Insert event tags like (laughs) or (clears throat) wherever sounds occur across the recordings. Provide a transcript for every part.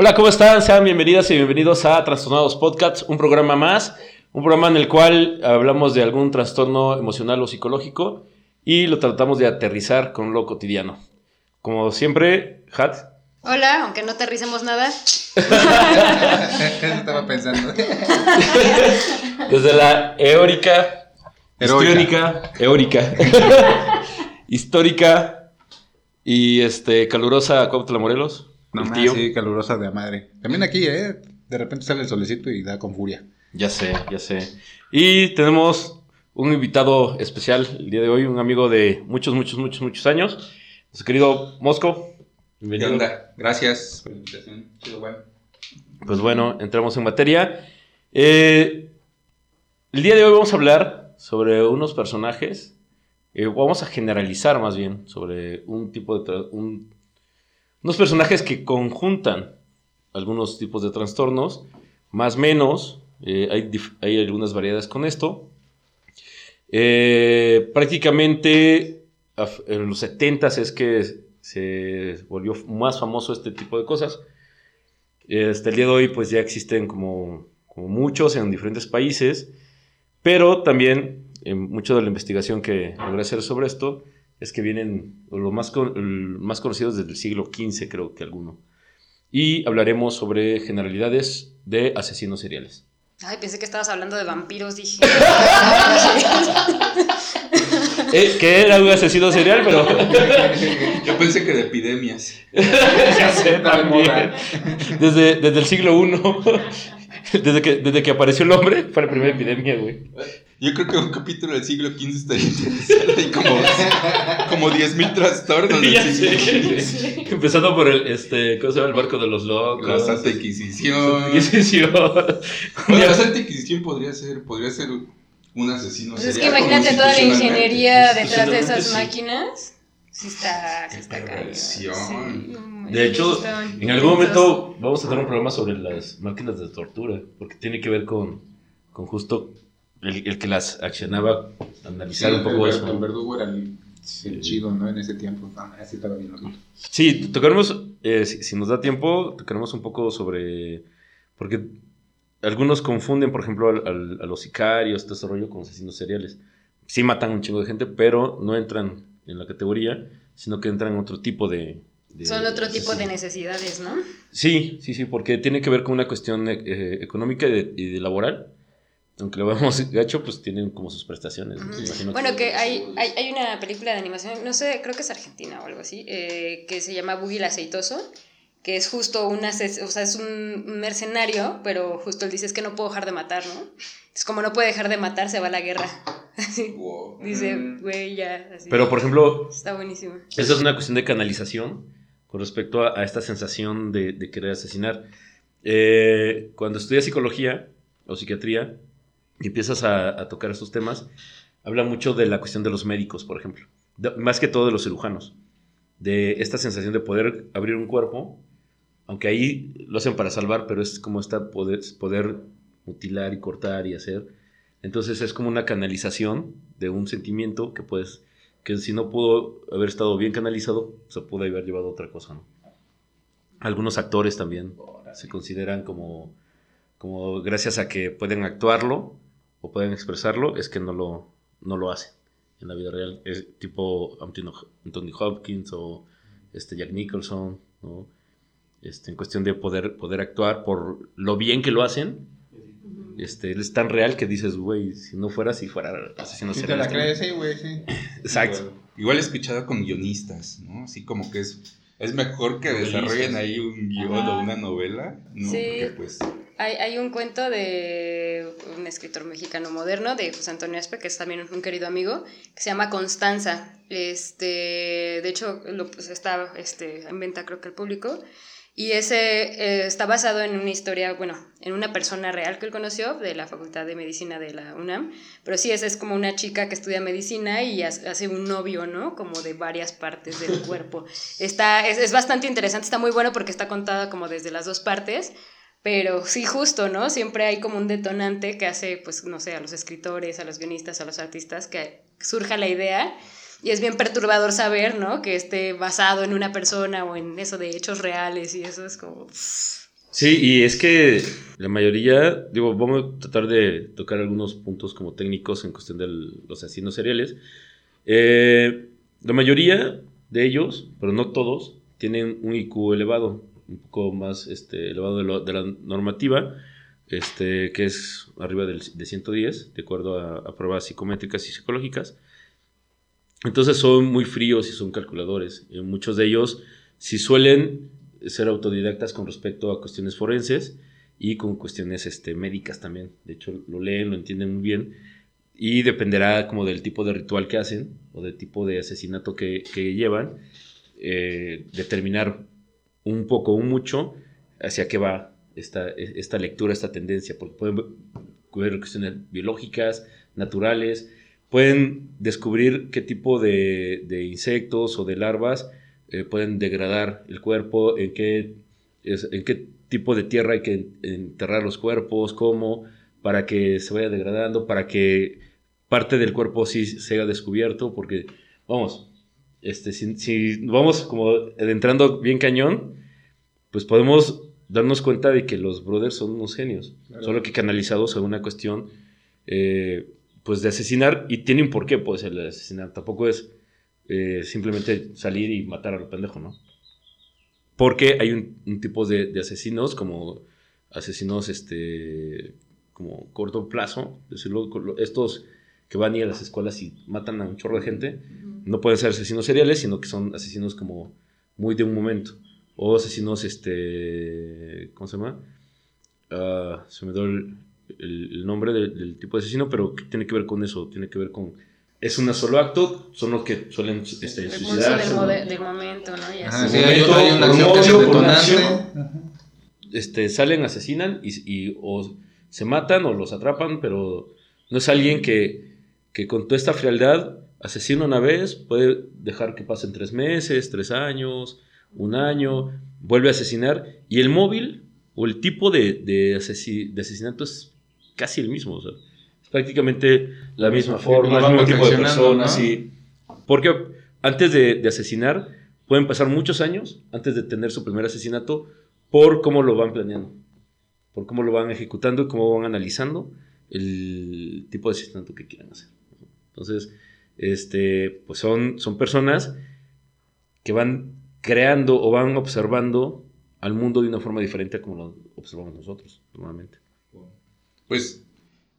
Hola, ¿cómo están? Sean bienvenidas y bienvenidos a Trastornados Podcasts, un programa más, un programa en el cual hablamos de algún trastorno emocional o psicológico y lo tratamos de aterrizar con lo cotidiano. Como siempre, Hat. Hola, aunque no aterricemos nada. Eso (laughs) estaba pensando. (laughs) Desde la eórica, histriónica, eórica, (laughs) histórica y este calurosa Cuautla Morelos. No el más, tío. sí, calurosa de madre. También aquí, ¿eh? De repente sale el solecito y da con furia. Ya sé, ya sé. Y tenemos un invitado especial el día de hoy, un amigo de muchos, muchos, muchos, muchos años. Nuestro querido Mosco. ¿Qué Bienvenido. onda? Gracias por la invitación. Chido, bueno. Pues bueno, entramos en materia. Eh, el día de hoy vamos a hablar sobre unos personajes. eh, vamos a generalizar más bien sobre un tipo de... un- unos personajes que conjuntan algunos tipos de trastornos, más menos. eh, hay, hay algunas variedades con esto. Eh, prácticamente en los 70 es que se volvió más famoso este tipo de cosas. Hasta el día de hoy, pues ya existen como, muchos en diferentes países, pero también eh, mucho de la investigación que logré hacer sobre esto es que vienen los más, con- más conocidos desde el siglo XV, creo que alguno. Y hablaremos sobre generalidades de asesinos seriales. Ay, pensé que estabas hablando de vampiros, dije. Eh, que era un asesino serial, pero (laughs) Yo pensé que de epidemias. (laughs) ya sé también. Desde, desde el siglo I, desde que, desde que apareció el hombre, fue la primera epidemia, güey. Yo creo que un capítulo del siglo XV estaría interesante. Hay como, como 10.000 trastornos del (laughs) siglo. XV. Empezando por el, este, ¿cómo se llama? El barco de los locos. La Santa Inquisición. Inquisición. (laughs) Bueno, la Santa Inquisición podría ser, podría ser un asesino Pues es que imagínate toda la ingeniería detrás de esas sí. máquinas. Sí está, sí está cañón. Sí, De hecho, En algún momento vamos a tener un programa sobre las máquinas de tortura, porque tiene que ver con, con justo el, el que las accionaba, analizar un poco el, eso. el verdugo era el, el chido, ¿no? En ese tiempo. Ah, así estaba bien. loco. Sí, tocaremos, eh, si, si nos da tiempo, tocaremos un poco sobre, porque algunos confunden, por ejemplo, al- al- a los sicarios, todo ese rollo con asesinos seriales. Sí matan un chingo de gente, pero no entran en la categoría, sino que entran en otro tipo de... de Son otro tipo de asesino. necesidades, ¿no? Sí, sí, sí, porque tiene que ver con una cuestión eh, económica y de, y de laboral. Aunque lo veamos (laughs) gacho, pues tienen como sus prestaciones. ¿no? Ujú. Imagino Bueno, que hay, hay, hay una película de animación, no sé, creo que es argentina o algo así, eh, que se llama Boogie el Aceitoso, que es justo un, o sea, es un mercenario, pero justo él dice es que no puedo dejar de matar, ¿no? Es como no puede dejar de matar, se va a la guerra. (laughs) Así, Wow. dice, Mm. güey, ya. Así. Pero, por ejemplo, Está buenísimo. esa es una cuestión de canalización con respecto a, esta sensación de, querer asesinar. Eh, cuando estudias psicología o psiquiatría y empiezas a, tocar estos temas, habla mucho de la cuestión de los médicos, por ejemplo. Más que todo de los cirujanos. De esta sensación de poder abrir un cuerpo, aunque ahí lo hacen para salvar, pero es como esta poder, poder mutilar y cortar y hacer. Entonces es como una canalización de un sentimiento que puedes, que si no pudo haber estado bien canalizado, se pudo haber llevado a otra cosa. ¿no? Algunos actores también se consideran como, como gracias a que pueden actuarlo o pueden expresarlo, es que no lo, no lo hacen en la vida real. Es tipo Anthony Anthony Hopkins o este Jack Nicholson, ¿no? Este, en cuestión de poder, poder actuar por lo bien que lo hacen. Este, es tan real que dices, güey, si no fuera, si fuera asesino Si te la crees, sí, güey, sí. Exacto. Igual he escuchado con guionistas, ¿no? Así como que es, es mejor que Novelistas. desarrollen ahí un guion Ajá. o una novela, ¿no? Sí. Porque pues Hay, hay un cuento de un escritor mexicano moderno, de José Antonio Aspe, que es también un querido amigo, que se llama Constanza. Este, de hecho, lo, pues, está este, en venta creo que al público. Y ese eh, está basado en una historia, bueno, en una persona real que él conoció de la Facultad de Medicina de la UNAM. Pero sí, esa es como una chica que estudia medicina y hace un novio, ¿no? Como de varias partes del (laughs) cuerpo. Está, es, es bastante interesante, está muy bueno porque está contada como desde las dos partes. Pero sí, justo, ¿no? Siempre hay como un detonante que hace, pues, no sé, a los escritores, a los guionistas, a los artistas, que surja la idea. Y es bien perturbador saber, ¿no? Que esté basado en una persona o en eso de hechos reales y eso es como... Sí, y es que la mayoría, digo, vamos a tratar de tocar algunos puntos como técnicos en cuestión de los asesinos seriales. Eh, la mayoría de ellos, pero no todos, tienen un IQ elevado, un poco más este, elevado de, lo- de la normativa, este, que es arriba del- de 110, de acuerdo a, a pruebas psicométricas y psicológicas. Entonces son muy fríos y son calculadores. Muchos de ellos sí suelen ser autodidactas con respecto a cuestiones forenses y con cuestiones este, médicas también. De hecho, lo leen, lo entienden muy bien. Y dependerá como del tipo de ritual que hacen o del tipo de asesinato que, que llevan, eh, determinar un poco o mucho hacia qué va esta, esta lectura, esta tendencia. Porque pueden ver cuestiones biológicas, naturales, pueden descubrir qué tipo de, de insectos o de larvas eh, pueden degradar el cuerpo, en qué, es- en qué tipo de tierra hay que enterrar los cuerpos, cómo, para que se vaya degradando, para que parte del cuerpo sí sea descubierto, porque, vamos, este, si, si vamos como entrando bien cañón, pues podemos darnos cuenta de que los brothers son unos genios, Claro. solo que canalizados a una cuestión eh, pues de asesinar y tiene un porqué pues el asesinar, tampoco es eh, simplemente salir y matar a lo pendejo, ¿no? Porque hay un, un tipo de, de asesinos como asesinos este como corto plazo, decirlo, estos que van y a las escuelas y matan a un chorro de gente, no pueden ser asesinos seriales, sino que son asesinos como muy de un momento. O asesinos, este, ¿cómo se llama? Ah, se me dio el, el- el nombre del, del tipo de asesino, pero que tiene que ver con eso, tiene que ver con... Es un solo acto, son los que suelen este, suicidarse. del, ¿no? mode- del momento, ¿no? Y Ajá, así. sí, hay, hay una por acción que detonante. acción. este, salen, asesinan y, y o se matan o los atrapan, pero no es alguien que, que con toda esta frialdad asesina una vez, puede dejar que pasen tres meses, tres años, un año, vuelve a asesinar y el móvil o el tipo de, de, de asesinato es casi el mismo, o sea, es prácticamente la misma Sí, forma, el mismo tipo de personas, ¿no? sí. Porque antes de, de asesinar pueden pasar muchos años antes de tener su primer asesinato por cómo lo van planeando, por cómo lo van ejecutando y cómo van analizando el tipo de asesinato que quieran hacer. Entonces, este, pues son, son personas que van creando o van observando al mundo de una forma diferente a como lo observamos nosotros normalmente. Pues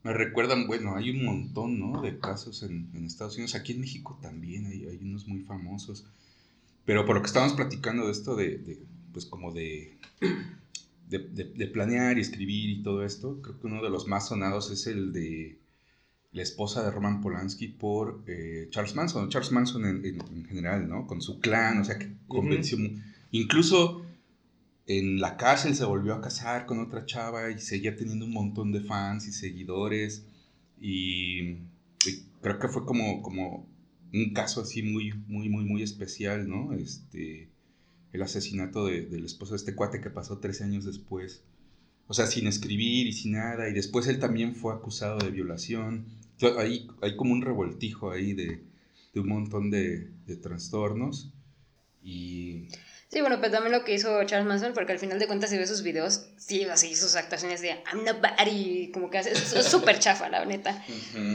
me recuerdan, bueno, hay un montón, ¿no? De casos en, en Estados Unidos. Aquí en México también hay, hay unos muy famosos. Pero por lo que estábamos platicando de esto de, de, pues como de, de, planear y escribir y todo esto, creo que uno de los más sonados es el de la esposa de Roman Polanski por eh, Charles Manson. Charles Manson en, en- en general, ¿no? Con su clan, o sea, que convenció... Incluso en la cárcel se volvió a casar con otra chava y seguía teniendo un montón de fans y seguidores. Y, y creo que fue como, como un caso así muy, muy, muy, muy especial, ¿no? Este, el asesinato de- del esposo de este cuate que pasó 13 años después. O sea, sin escribir y sin nada. Y después él también fue acusado de violación. Hay, hay como un revoltijo ahí de, de un montón de, de trastornos. Y Sí, bueno, pero también lo que hizo Charles Manson, porque al final de cuentas, si ves sus videos, sí, así sus actuaciones de I'm nobody, como que hace, es súper chafa, la neta.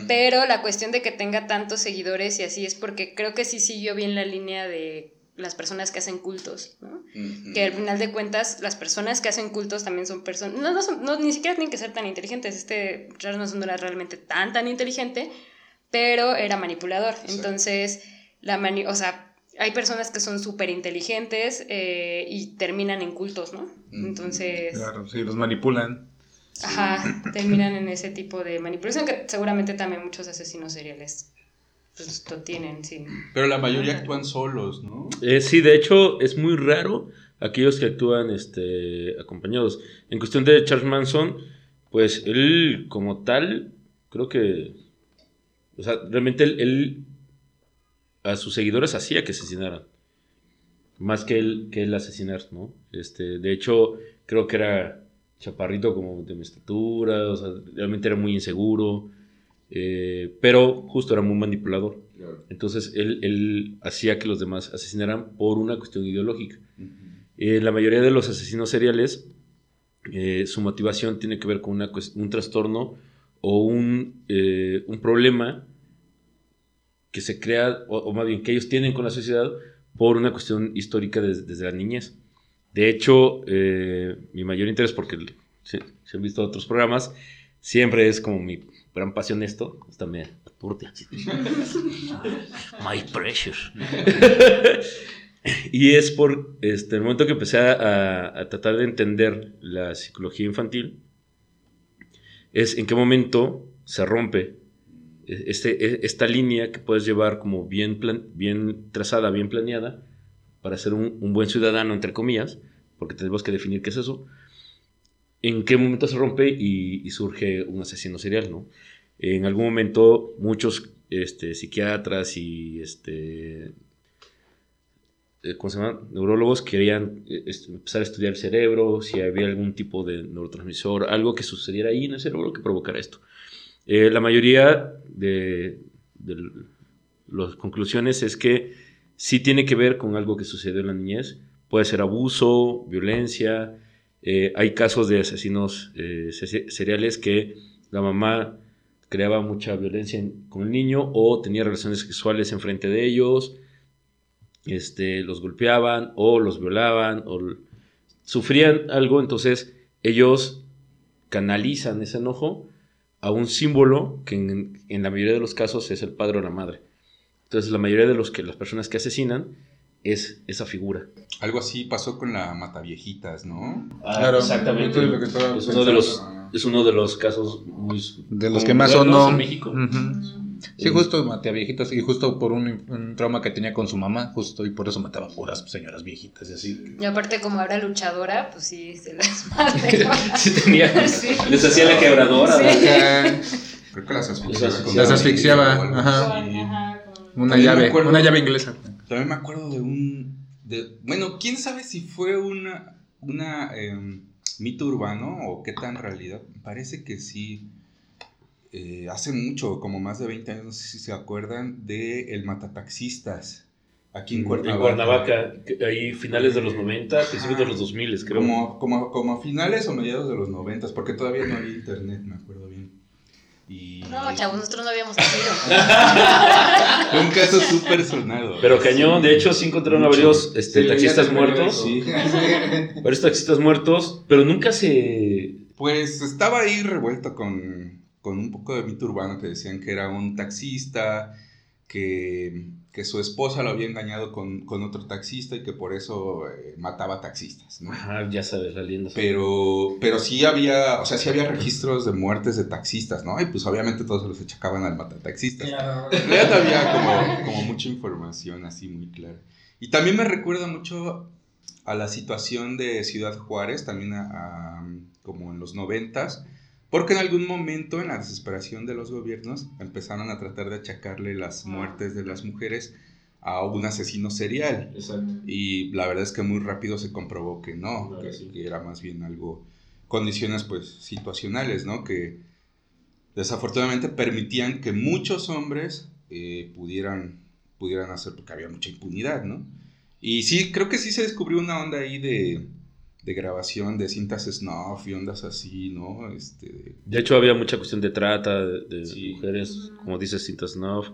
Pero la cuestión de que tenga tantos seguidores y así es porque creo que sí siguió bien la línea de las personas que hacen cultos, ¿no? Que al final de cuentas, las personas que hacen cultos también son personas, no, no, son- no, ni siquiera tienen que ser tan inteligentes. Este Charles Manson no era realmente tan, tan inteligente, pero era manipulador. Sí. Entonces, la mani o sea, hay personas que son súper inteligentes eh, y terminan en cultos, ¿no? Entonces, Claro, sí, los manipulan. ajá, terminan en ese tipo de manipulación que seguramente también muchos asesinos seriales pues, lo tienen, sí. Pero la mayoría actúan solos, ¿no? Eh, sí, de hecho, es muy raro aquellos que actúan este, acompañados. En cuestión de Charles Manson, pues él como tal, creo que, o sea, realmente él, él a sus seguidores hacía que asesinaran. Más que él, que él asesinar, ¿no? Este, de hecho, creo que era chaparrito como de mi estatura, o sea, realmente era muy inseguro, eh, pero justo era muy manipulador. Entonces él, él hacía que los demás asesinaran por una cuestión ideológica. Eh, la mayoría de los asesinos seriales eh, su motivación tiene que ver con una un trastorno o un, un problema que se crea, o, o más bien que ellos tienen con la sociedad por una cuestión histórica des- desde la niñez. De hecho, eh, mi mayor interés, porque se, se han visto otros programas, siempre es como mi gran pasión esto. Hasta me así. My precious. (laughs) y es por este, el momento que empecé a, a tratar de entender la psicología infantil, es en qué momento se rompe este, e- esta línea que puedes llevar como bien, trazada, bien planeada, para ser un, buen ciudadano, entre comillas, porque tenemos que definir qué es eso, en qué momento se rompe y, surge un asesino serial, ¿no? En algún momento muchos este, psiquiatras y este, eh, neurólogos querían eh, empezar a estudiar el cerebro, si había algún tipo de neurotransmisor, algo que sucediera ahí en el cerebro que provocara esto. Eh, la mayoría de, de las conclusiones es que sí tiene que ver con algo que sucedió en la niñez. Puede ser abuso, violencia. eh, hay casos de asesinos eh, se- seriales que la mamá creaba mucha violencia en- con el niño o tenía relaciones sexuales enfrente de ellos, este, los golpeaban o los violaban o sufrían algo, entonces ellos canalizan ese enojo a un símbolo que en, en la mayoría de los casos es el padre o la madre. Entonces la mayoría de los que las personas que asesinan es esa figura. Algo así pasó con la Mataviejitas, ¿no? Claro, exactamente. es lo que estaba Es uno de los, es uno de los casos muy De los que más sonó. en México. Ujú. Sí, justo maté a viejitas y justo por un, un trauma que tenía con su mamá, justo y por eso mataba puras señoras viejitas y así. Y aparte, como era luchadora, pues sí, se las madre. (laughs) Sí tenía- (laughs) Sí. Les hacía la quebradora. Sí. ¿verdad? (laughs) Creo que las asfixiaba. Las asfixiaba, ajá. así. Ajá, con- Una También llave, acuerdo- una llave inglesa. También me acuerdo de un. de- bueno, quién sabe si fue una, una em, mito urbano o qué tan realidad. Parece que sí. Eh, hace mucho, como más de 20 años, no sé si se acuerdan, de El Matataxistas. Aquí en En Cuernavaca. Cuernavaca, que ahí finales de los 90, principios de los 2000, creo. Como, como, como a finales o mediados de los 90, porque todavía no había internet, me acuerdo bien. Y No, chavos, nosotros no habíamos nacido. (laughs) Un caso súper sonado. Pero cañón, de hecho sí encontraron a varios este, taxistas muertos. Sí. (laughs) Varios taxistas muertos, pero nunca se... Pues estaba ahí revuelto con, con un poco de mito urbano que decían que era un taxista, que, que su esposa lo había engañado con, con otro taxista y que por eso eh, mataba taxistas, ¿no? Ajá, ya sabes, la leyenda. Pero, pero sí había, o sea, sí había registros de muertes de taxistas, ¿no? Y pues obviamente todos se los achacaban al matataxistas. En realidad había como, como mucha información así muy clara. Y también me recuerda mucho a la situación de Ciudad Juárez, también a, a- como en los noventas, porque en algún momento en la desesperación de los gobiernos empezaron a tratar de achacarle las muertes de las mujeres a un asesino serial. Exacto. Y la verdad es que muy rápido se comprobó que no, Claro, que, sí. que era más bien algo, condiciones pues situacionales, ¿no? Que desafortunadamente permitían que muchos hombres eh, pudieran, pudieran hacer, porque había mucha impunidad, ¿no? Y sí, creo que sí se descubrió una onda ahí de, de grabación de cintas snuff y ondas así, ¿no? Este, de- De hecho, había mucha cuestión de trata de, de Sí. mujeres, como dices, Cinta Snuff,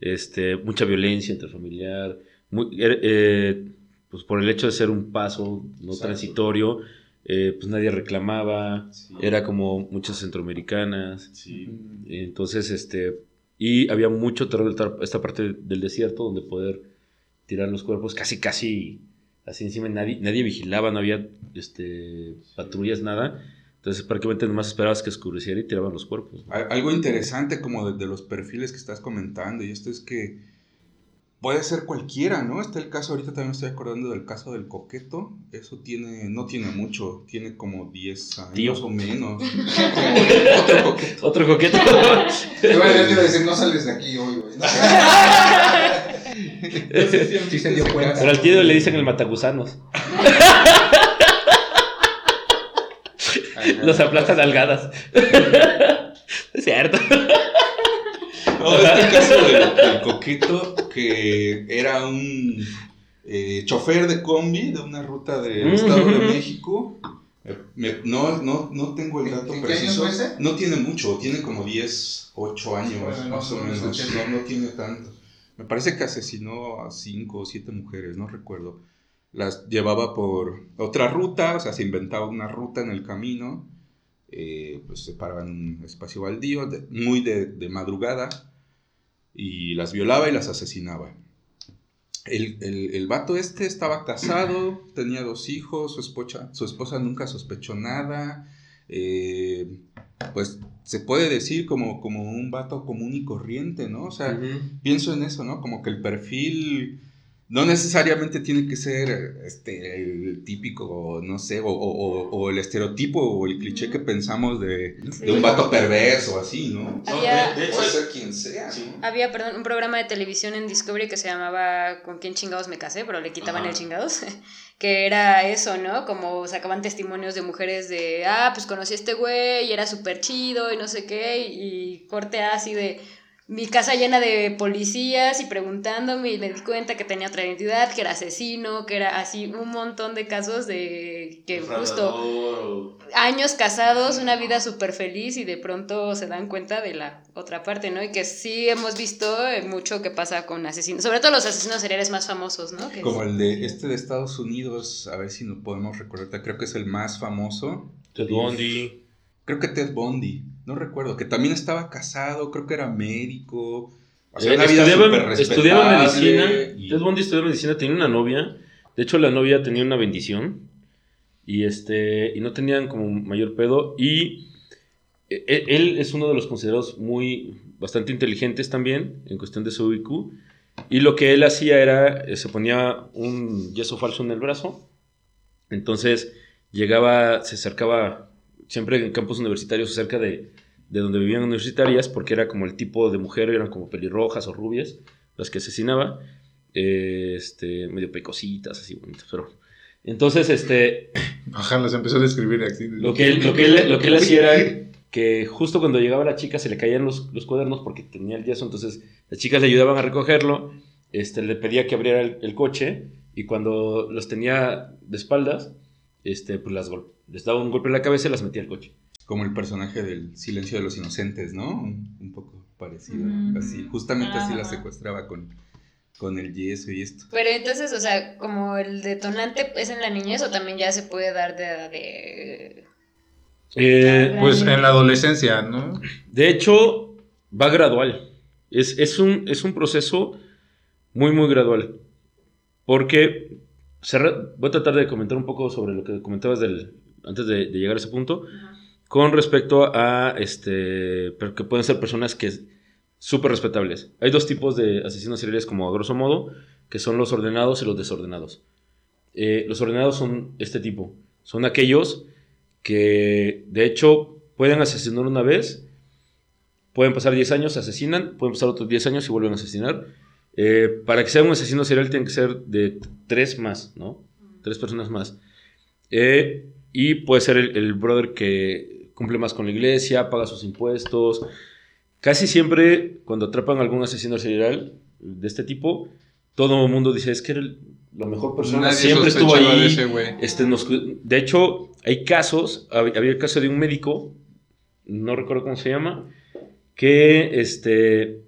este, mucha violencia intrafamiliar, muy- er- eh, pues por el hecho de ser un paso no Exacto. transitorio, eh, pues nadie reclamaba, sí. era como muchas centroamericanas, Sí. entonces, este, y había mucho terror esta parte del desierto donde poder tirar los cuerpos casi, casi así encima, nadie, nadie vigilaba, no había este, patrullas, nada. Entonces prácticamente nomás esperabas que oscureciera y tiraban los cuerpos. Al- Algo interesante como de, de los perfiles que estás comentando, y esto es que puede ser cualquiera, ¿no? Está el caso, ahorita también me estoy acordando del caso del coqueto, eso tiene, no tiene mucho, tiene como 10 años Tío. o menos. (laughs) Otro coqueto. Otro coqueto. Yo te iba a decir, no sales de aquí hoy, güey. (laughs) Sí se dio cuenta. Pero al tío le dicen el matagusanos. Los aplastan algadas. es cierto. No, este caso del, del coqueto que era un eh, chofer de combi de una ruta del Mm. Estado de México. Me- no, no, no tengo el dato ¿En qué preciso. año fue ese? No tiene mucho, tiene como 10, 8 años, Bueno, más o no, menos. No, no tiene tanto. Me parece que asesinó a 5 o 7 mujeres, no recuerdo. Las llevaba por otra ruta, o sea, se inventaba una ruta en el camino. eh, pues se paraba en un espacio baldío, muy de, de madrugada, y las violaba y las asesinaba. El, el, el vato este estaba casado, tenía dos hijos, su esposa, su esposa nunca sospechó nada. eh, pues se puede decir como, como un vato común y corriente, ¿no? O sea, pienso en eso, ¿no? Como que el perfil no necesariamente tiene que ser este, el típico, no sé, o, o- o- o el estereotipo o el cliché que pensamos de, de un vato perverso, así, ¿no? Había- de, de hecho, Puede ser quien sea, Sí. ¿no? Había, perdón, un programa de televisión en Discovery que se llamaba ¿Con quién chingados me casé? Pero le quitaban Ajá. el chingados. (laughs) que era eso, ¿no? Como sacaban testimonios de mujeres de, ah, pues conocí a este güey y era súper chido y no sé qué. Y corte así de mi casa llena de policías y preguntándome y me di cuenta que tenía otra identidad, que era asesino, que era así un montón de casos de que justo años casados, una vida súper feliz y de pronto se dan cuenta de la otra parte, ¿no? Y que sí hemos visto mucho que pasa con asesinos, sobre todo los asesinos seriales más famosos, ¿no? Que Como el de este de Estados Unidos, a ver si nos podemos recordar, creo que es el más famoso. Ted Bundy. Creo que Ted Bundy, no recuerdo, que también estaba casado, creo que era médico. O sea, Eh, una vida estudiaba, medicina. y- Ted Bundy estudiaba medicina, tenía una novia. De hecho, la novia tenía una bendición. Y este. Y no tenían como mayor pedo. Y e- e- él es uno de los considerados muy. bastante inteligentes también. En cuestión de su IQ. Y lo que él hacía era. eh, se ponía un yeso falso en el brazo. Entonces llegaba. Se acercaba. Siempre en campus universitarios cerca de, de donde vivían universitarias, porque era como el tipo de mujer, eran como pelirrojas o rubias, las que asesinaba, eh, este, medio pecositas, así bonitas, pero... Entonces, este, Ajá, las empezó a describir así. lo que él, lo que él, lo que él hacía era que justo cuando llegaba la chica se le caían los, los cuadernos porque tenía el yeso, entonces las chicas le ayudaban a recogerlo, este, le pedía que abriera el, el coche y cuando los tenía de espaldas, este, pues las gol- les daba un golpe en la cabeza y las metía al coche. Como el personaje del Silencio de los Inocentes, ¿no? Un, un poco parecido. Mm. Así, justamente así la Ajá. secuestraba con, con el yeso y esto. Pero entonces, o sea, como el detonante es en la niñez o también ya se puede dar de... de... Eh, Pues en la adolescencia, ¿no? De hecho, va gradual. Es, es un, es un proceso muy, muy gradual. Porque cerra- voy a tratar de comentar un poco sobre lo que comentabas del, antes de, de llegar a ese punto. Con respecto a este, pero que pueden ser personas que súper respetables. Hay dos tipos de asesinos seriales, como a grosso modo, que son los ordenados y los desordenados. Eh, los ordenados son este tipo. Son aquellos que, de hecho, pueden asesinar una vez, pueden pasar 10 años, asesinan, pueden pasar otros 10 años y vuelven a asesinar. Eh, para que sea un asesino serial tiene que ser de tres más, ¿no? Tres personas más. Eh, y puede ser el, el brother que cumple más con la iglesia, paga sus impuestos. Casi siempre, cuando atrapan a algún asesino serial de este tipo, todo el mundo dice, es que era el- la mejor persona, Nadie siempre estuvo sospechaba de ahí. ese. Este, nos de hecho, hay casos, hab- había el caso de un médico, no recuerdo cómo se llama, que este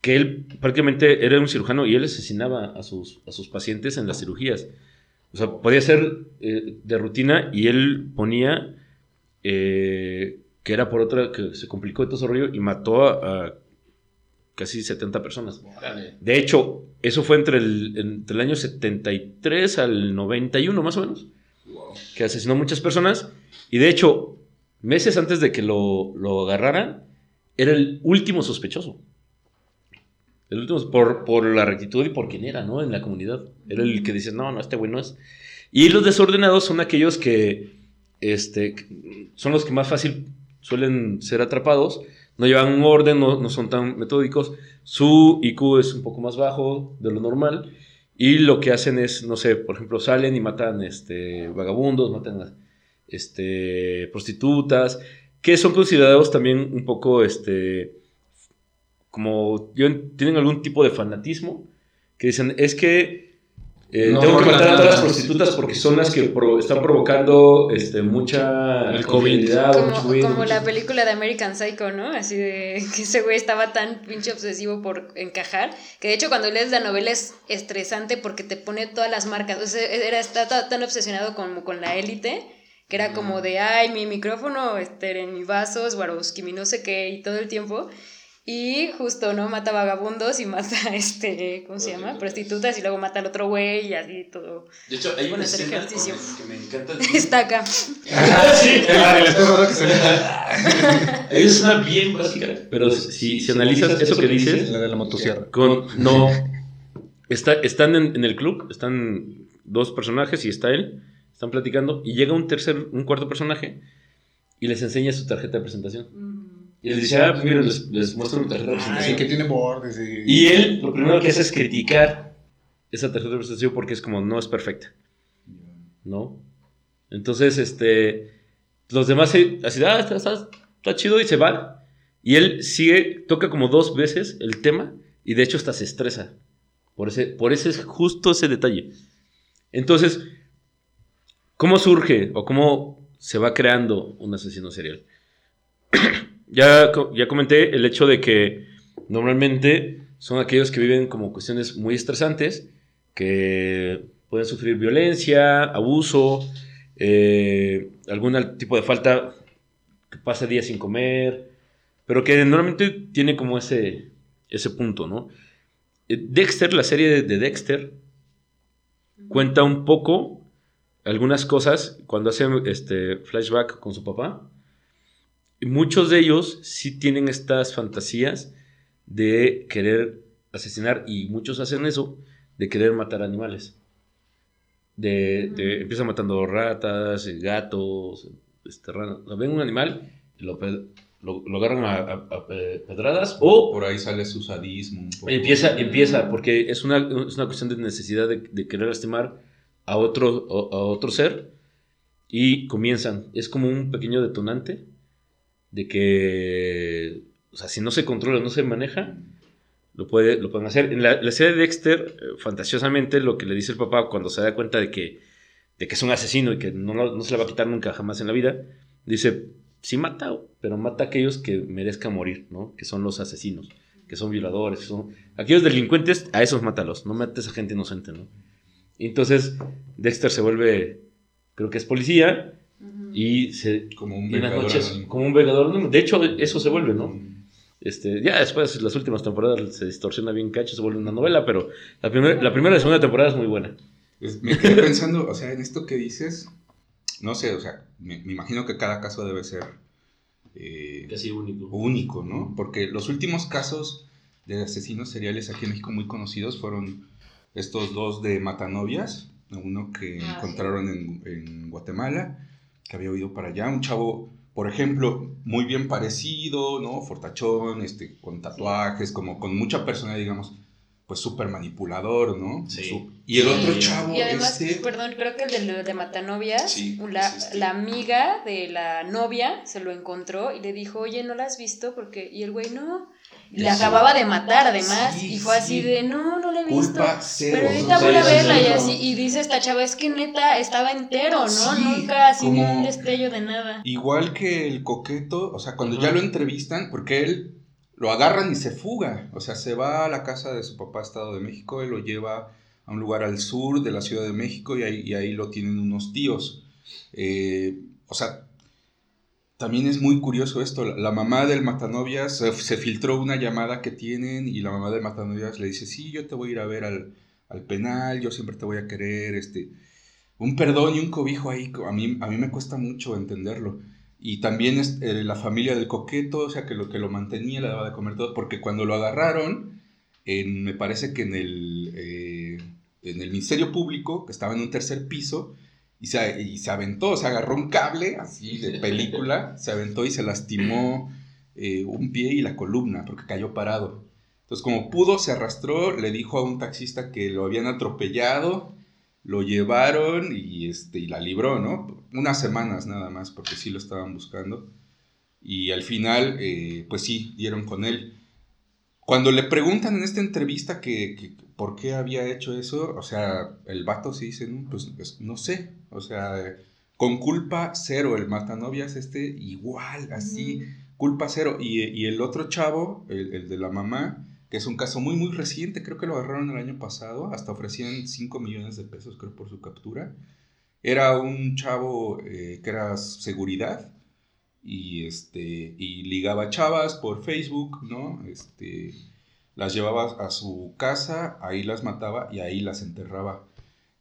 que él prácticamente era un cirujano y él asesinaba a sus, a sus pacientes en las cirugías. O sea, podía ser eh, de rutina y él ponía eh, que era por otra, que se complicó todo ese rollo y mató a, a casi 70 personas. De hecho, eso fue entre el, entre el año 73 al 91, más o menos. Que asesinó muchas personas. Y de hecho, meses antes de que lo, lo agarraran, era el último sospechoso. El último, por, por la rectitud y por quién era, ¿no? En la comunidad. Era el que dice, no, no, este güey no es. Y los desordenados son aquellos que este, son los que más fácil suelen ser atrapados. No llevan un orden, no, no son tan metódicos. Su IQ es un poco más bajo de lo normal. Y lo que hacen es, no sé, por ejemplo, salen y matan este, vagabundos, matan este, prostitutas, que son considerados también un poco, este, como, tienen algún tipo de fanatismo, que dicen, es que eh, No, tengo que matar a todas las prostitutas porque son las que pro- están provocando este, mucha El COVID. mucho Como, mucho- la película de American Psycho, ¿no? Así de (laughs) que ese güey estaba tan pinche obsesivo por encajar, que de hecho cuando lees la novela es estresante porque te pone todas las marcas. O sea, era, está ta- tan obsesionado como con la élite, que era como de, ay, mi micrófono este, en mi vaso, Swarovski, mi no sé qué, y todo el tiempo. Y justo, ¿no? Mata vagabundos y mata, (laughs) este, ¿cómo se llama? Prostitutas y luego mata al otro güey y así todo. De hecho, hay Bueno, una hacer escena ejercicio. con- que me encanta. (laughs) Está acá. (laughs) sí, La del espejo, ¿no? Que se ve. es una bien básica. Pero si, si analizas eso que dices, La de la motosierra. con no está, están en, en el club, están dos personajes y está él, están platicando y llega un tercer, un cuarto personaje y les enseña su tarjeta de presentación. Y les dice, ah, pues miren, les, les muestro mi tarjeta de presentación. que tiene bordes y... Y él lo primero que hace es criticar esa tarjeta de presentación porque es como no es perfecta. ¿No? Entonces, este. Los demás se- así, ah, está, está- está chido y se van. Y él sigue, toca como dos veces el tema y de hecho hasta se estresa. Por ese, por ese justo ese detalle. Entonces, ¿cómo surge o cómo se va creando un asesino serial? (clears throat) ya, ya comenté el hecho de que normalmente son aquellos que viven como cuestiones muy estresantes, que pueden sufrir violencia, abuso, eh, algún al- tipo de falta que pase días sin comer, pero que normalmente tiene como ese, ese punto, ¿no? Eh, Dexter, la serie de- de Dexter, cuenta un poco algunas cosas cuando hace este flashback con su papá. Y muchos de ellos sí tienen estas fantasías de querer asesinar, y muchos hacen eso, de querer matar animales. De, de- empiezan matando ratas, eh, gatos, este. Ven un animal, y lo, lo, lo agarran a, a- a pe- pedradas o Por ahí sale su sadismo. un poco. Empieza, empieza, porque es una, es una cuestión de necesidad de, de querer lastimar a otro, a, a otro ser y comienzan. Es como un pequeño detonante de que, o sea, si no se controla, no se maneja, lo, puede, lo pueden hacer. En la, la serie de Dexter, eh, fantasiosamente, lo que le dice el papá cuando se da cuenta de que, de que es un asesino y que no, no se le va a quitar nunca jamás en la vida, dice, sí mata, pero mata a aquellos que merezcan morir, ¿no? Que son los asesinos, que son violadores, son... Aquellos delincuentes, a esos mátalos, no mates a gente inocente, ¿no? Y entonces Dexter se vuelve, creo que es policía, y se... Como un noches, anónimo. como un vengador anónimo. De hecho, eso se vuelve, ¿no? Este, ya después, las últimas temporadas se distorsiona bien cacho, se vuelve una novela, pero la, primer- la primera y segunda temporada es muy buena. Pues me quedé pensando, o sea, en esto que dices, no sé, o sea, me, me imagino que cada caso debe ser eh, Casi único. único, ¿no? Porque los últimos casos de asesinos seriales aquí en México muy conocidos fueron estos dos de matanovias, uno que Ah, encontraron en, en Guatemala, que había ido para allá, un chavo, por ejemplo, muy bien parecido, ¿no? Fortachón, este, con tatuajes, como con mucha personalidad, digamos, pues súper manipulador, ¿no? Sí. Su- y el otro chavo, Y además, este... perdón, creo que el de, de Matanovias, Sí, la, es este. la amiga de la novia se lo encontró y le dijo, oye, ¿no la has visto? Porque, y el güey, no. Le Eso. acababa de matar, además, Sí, y fue así sí. de, no, no la he visto. Culpa cero. Pero ahorita voy a verla y así, y dice esta chava, es que neta estaba entero, ¿no? Sí, Nunca así ni como- un destello de nada. Igual que el coqueto, o sea, cuando ya lo entrevistan, porque él lo agarran y se fuga, o sea, se va a la casa de su papá, Estado de México, él lo lleva a un lugar al sur de la Ciudad de México y ahí, y ahí lo tienen unos tíos. Eh, o sea, también es muy curioso esto, la, mamá del matanovias, se, se filtró una llamada que tienen y la mamá del matanovias le dice, sí, yo te voy a ir a ver al, al penal, yo siempre te voy a querer, este, un perdón y un cobijo ahí, a mí, a mí me cuesta mucho entenderlo. Y también es, eh, la familia del coqueto, o sea, que lo que lo mantenía, le daba de comer todo, porque cuando lo agarraron, en- me parece que en el, eh, en el Ministerio Público, que estaba en un tercer piso, y se, y se aventó, se agarró un cable, así de (laughs) película, se aventó y se lastimó eh, un pie y la columna, porque cayó parado. Entonces, como pudo, se arrastró, le dijo a un taxista que lo habían atropellado, lo llevaron y, este, y la libró, ¿no? Unas semanas nada más, porque sí lo estaban buscando. Y al final, eh, pues sí, dieron con él. Cuando le preguntan en esta entrevista que, que por qué había hecho eso, o sea, el vato sí dice, no, pues, pues, no sé, o sea, con culpa cero, el matanovias este igual, así, culpa cero. Y, y el otro chavo, el, el de la mamá, que es un caso muy, muy reciente, creo que lo agarraron el año pasado, hasta ofrecían 5 millones de pesos, creo, por su captura. Era un chavo eh, que era seguridad y, este, y ligaba chavas por Facebook, ¿no? Este, las llevaba a su casa, ahí las mataba y ahí las enterraba.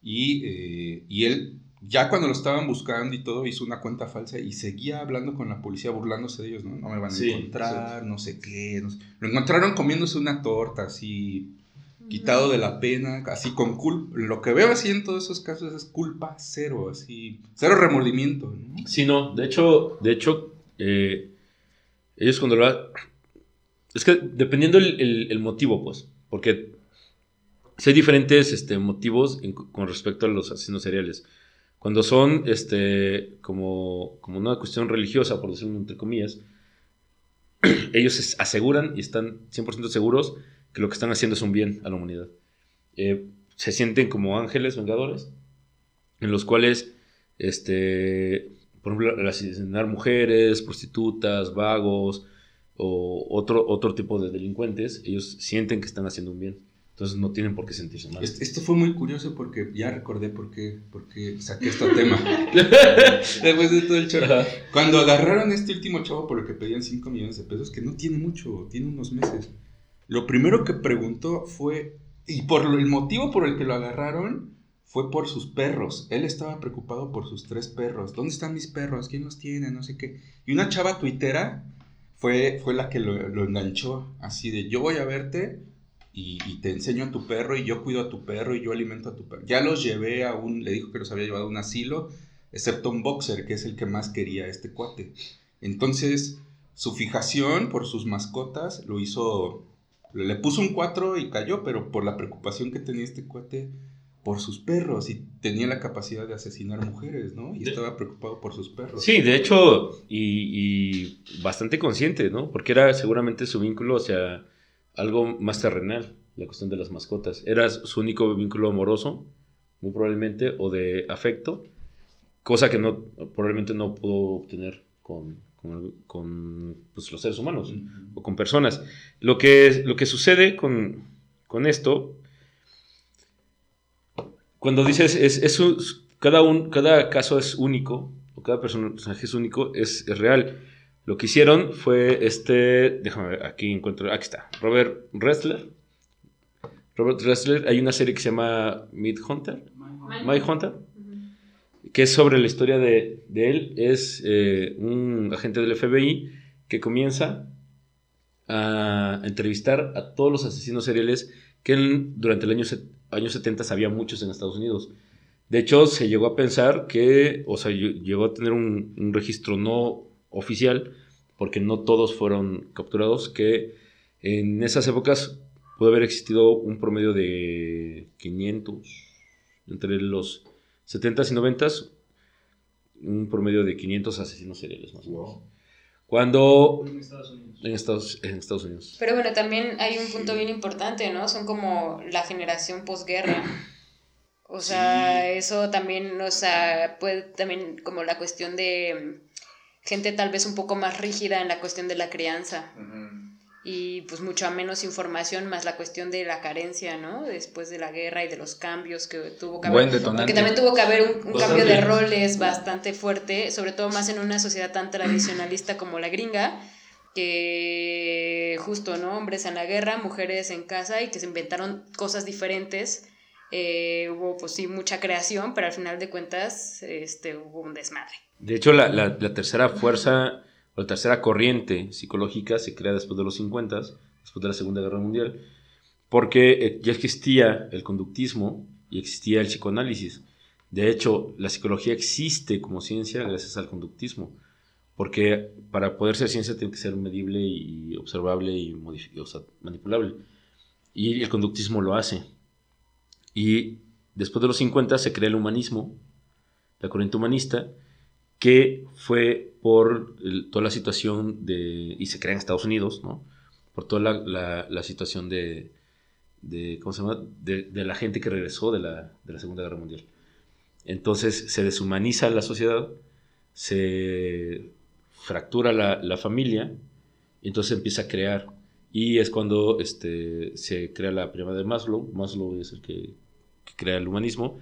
Y, eh, y él ya cuando lo estaban buscando y todo, hizo una cuenta falsa y seguía hablando con la policía, burlándose de ellos, ¿no? No me van a Sí, encontrar, no sé qué. no sé. Lo encontraron comiéndose una torta, así, quitado de la pena, así con culpa. Lo que veo así en todos esos casos es culpa cero, así, cero remordimiento, ¿no? Sí, no, de hecho, de hecho, eh, ellos cuando lo ha- Es que dependiendo el, el- el motivo, pues, porque si hay diferentes este, motivos en- con respecto a los asesinos seriales. Cuando son este, como, como una cuestión religiosa, por decirlo entre comillas, (clears throat) ellos se aseguran y están 100% seguros que lo que están haciendo es un bien a la humanidad. Eh, se sienten como ángeles vengadores, en los cuales, este, por ejemplo, asesinar mujeres, prostitutas, vagos o otro, otro tipo de delincuentes, ellos sienten que están haciendo un bien. Entonces no tienen por qué sentirse mal. Est- Esto fue muy curioso porque ya recordé por qué, por qué saqué este tema. (laughs) Después de todo el chorro. Ajá. Cuando agarraron a este último chavo por el que pedían 5 millones de pesos, que no tiene mucho, tiene unos meses, lo primero que preguntó fue, y por el motivo por el que lo agarraron fue por sus perros. Él estaba preocupado por sus tres perros. ¿Dónde están mis perros? ¿Quién los tiene? No sé qué. Y una chava tuitera fue, fue la que lo, lo enganchó, así de, yo voy a verte y, y te enseño a tu perro y yo cuido a tu perro y yo alimento a tu perro. Ya los llevé a un, le dijo que los había llevado a un asilo, excepto un boxer, que es el que más quería este cuate. Entonces, su fijación por sus mascotas lo hizo, le puso un 4 y cayó, pero por la preocupación que tenía este cuate por sus perros y tenía la capacidad de asesinar mujeres, ¿no? Y estaba preocupado por sus perros. Sí, de hecho, y, y bastante consciente, ¿no? Porque era seguramente su vínculo hacia algo más terrenal, la cuestión de las mascotas. Era su único vínculo amoroso, muy probablemente, o de afecto, cosa que no, probablemente no pudo obtener con, con, con, pues, los seres humanos o con personas. Lo que, lo que sucede con, con esto, cuando dices, es, es un- cada, un, cada caso es único, o cada personaje es único, es, es real. Lo que hicieron fue este, déjame ver, aquí encuentro, aquí está, Robert Ressler. Robert Ressler, hay una serie que se llama Mid Hunter, My Hunter, que es sobre la historia de, de él. Es eh, un agente del FBI que comienza a entrevistar a todos los asesinos seriales que en- durante el año, años 70 había muchos en Estados Unidos. De hecho, se llegó a pensar que, o sea, lle- llegó a tener un, un registro no oficial, porque no todos fueron capturados, que en esas épocas puede haber existido un promedio de 500, entre los 70s y 90s, un promedio de 500 asesinos seriales más o menos. Cuando En Estados Unidos. en Estados, en Estados Unidos. Pero bueno, también hay un punto bien importante, ¿no? Son como la generación posguerra. O sea, eso también, o sea, puede también como la cuestión de gente tal vez un poco más rígida en la cuestión de la crianza y pues mucha menos información más la cuestión de la carencia, ¿no? Después de la guerra y de los cambios que tuvo que haber. Buen detonante. Porque también tuvo que haber un, un cambio de roles bastante fuerte, sobre todo más en una sociedad tan tradicionalista como la gringa, que justo, ¿no? Hombres en la guerra, mujeres en casa y que se inventaron cosas diferentes. Eh, hubo, pues sí, mucha creación, pero al final de cuentas este, hubo un desmadre. De hecho, la, tercera fuerza o la tercera corriente psicológica se crea después de los 50, después de la Segunda Guerra Mundial, porque eh, ya existía el conductismo y existía el psicoanálisis. De hecho, la psicología existe como ciencia gracias al conductismo, porque para poder ser ciencia tiene que ser medible y observable y o sea, manipulable. Y el conductismo lo hace. Y después de los 50 se crea el humanismo, la corriente humanista, que fue por toda la situación de, y se crea en Estados Unidos, ¿no? por toda la, situación de, ¿cómo se llama? De, la gente que regresó de la, Segunda Guerra Mundial. Entonces se deshumaniza la sociedad, se fractura la, familia, y entonces empieza a crear. Y es cuando este, se crea la pirámide de Maslow. Maslow es el que, que crea el humanismo.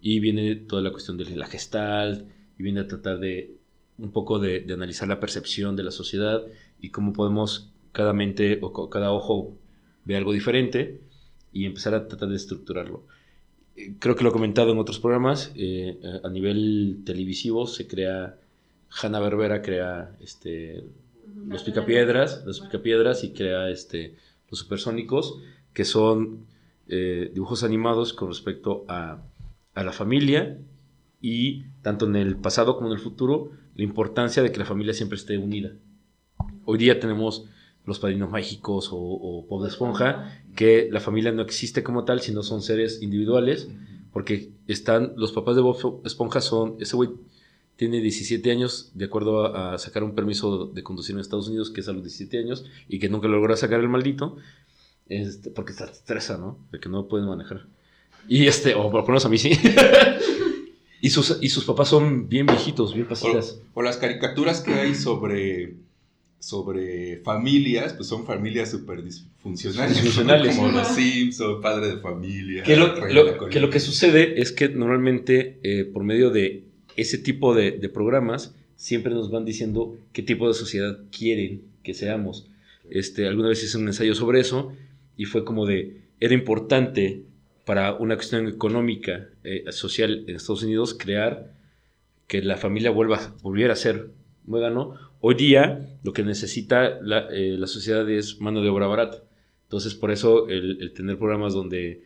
Y viene toda la cuestión de la gestalt, y viene a tratar de un poco de, de analizar la percepción de la sociedad y cómo podemos cada mente o cada ojo ve algo diferente y empezar a tratar de estructurarlo. Eh, Creo que lo he comentado en otros programas, eh, a a nivel televisivo se crea, Hanna Berbera crea este, los picapiedras, los picapiedras y crea este, los supersónicos, que son eh, dibujos animados con respecto a, a la familia y tanto en el pasado como en el futuro, la importancia de que la familia siempre esté unida. Hoy día tenemos los padrinos mágicos o, o de Esponja, que la familia no existe como tal, sino son seres individuales, porque están, los papás de Bob Esponja son, ese güey tiene 17 años, de acuerdo a, a sacar un permiso de conducir en Estados Unidos, que es a los 17 años, y que nunca logró sacar el maldito, este, porque está estresa, ¿no? De que no pueden manejar. Y este, o por lo menos a mí sí. (laughs) y, sus, y sus papás son bien viejitos, bien pasitas. O, o las caricaturas que hay sobre, sobre familias, pues son familias súper disfuncionales. Disfuncionales. Como los Simpsons, padre de familia. Lo, lo- que lo que sucede es que normalmente eh, por medio de ese tipo de, de programas siempre nos van diciendo qué tipo de sociedad quieren que seamos. Este, alguna vez hice un ensayo sobre eso y fue como de, era importante para una cuestión económica, eh, social en Estados Unidos, crear que la familia vuelva, volviera a ser muégano. Hoy día lo que necesita la, eh, la sociedad es mano de obra barata. Entonces por eso el, el tener programas donde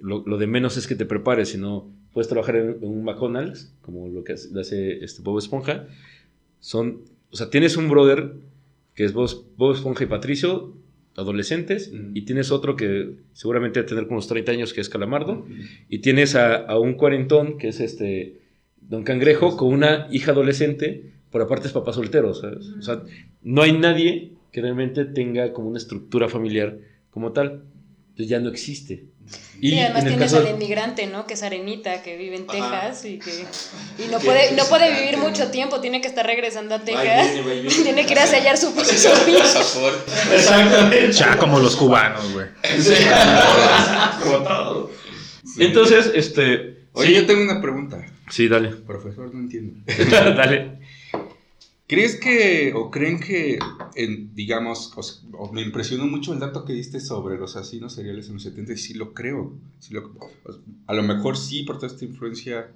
lo, lo de menos es que te prepares, sino puedes trabajar en, en un McDonald's, como lo que hace, hace este Bob Esponja. Son, o sea, tienes un brother que es Bob, Bob Esponja y Patricio, adolescentes, Mm. y tienes otro que seguramente debe tener como unos 30 años, que es Calamardo, y tienes a, a un cuarentón, que es este Don Cangrejo, con una hija adolescente, por aparte es papá soltero, ¿sabes? O sea, no hay nadie que realmente tenga como una estructura familiar como tal. Entonces ya no existe. Y, además en el tienes caso- al inmigrante, ¿no? Que es Arenita, que vive en Ajá. Texas y que y no puede, no puede vivir mucho tiempo, tiene que estar regresando a Texas. (laughs) Tiene que ir a sellar su, (laughs) su (laughs) visa. Exactamente. Ya como los cubanos, güey. Como todo. Entonces, este. Oye, sí, yo tengo una pregunta. Sí, dale. Profesor, no entiendo. dale. ¿Crees que, o creen que, digamos, me impresionó mucho el dato que diste sobre los asesinos seriales en los 70 y sí lo creo. sí lo- a lo mejor sí, por toda esta influencia,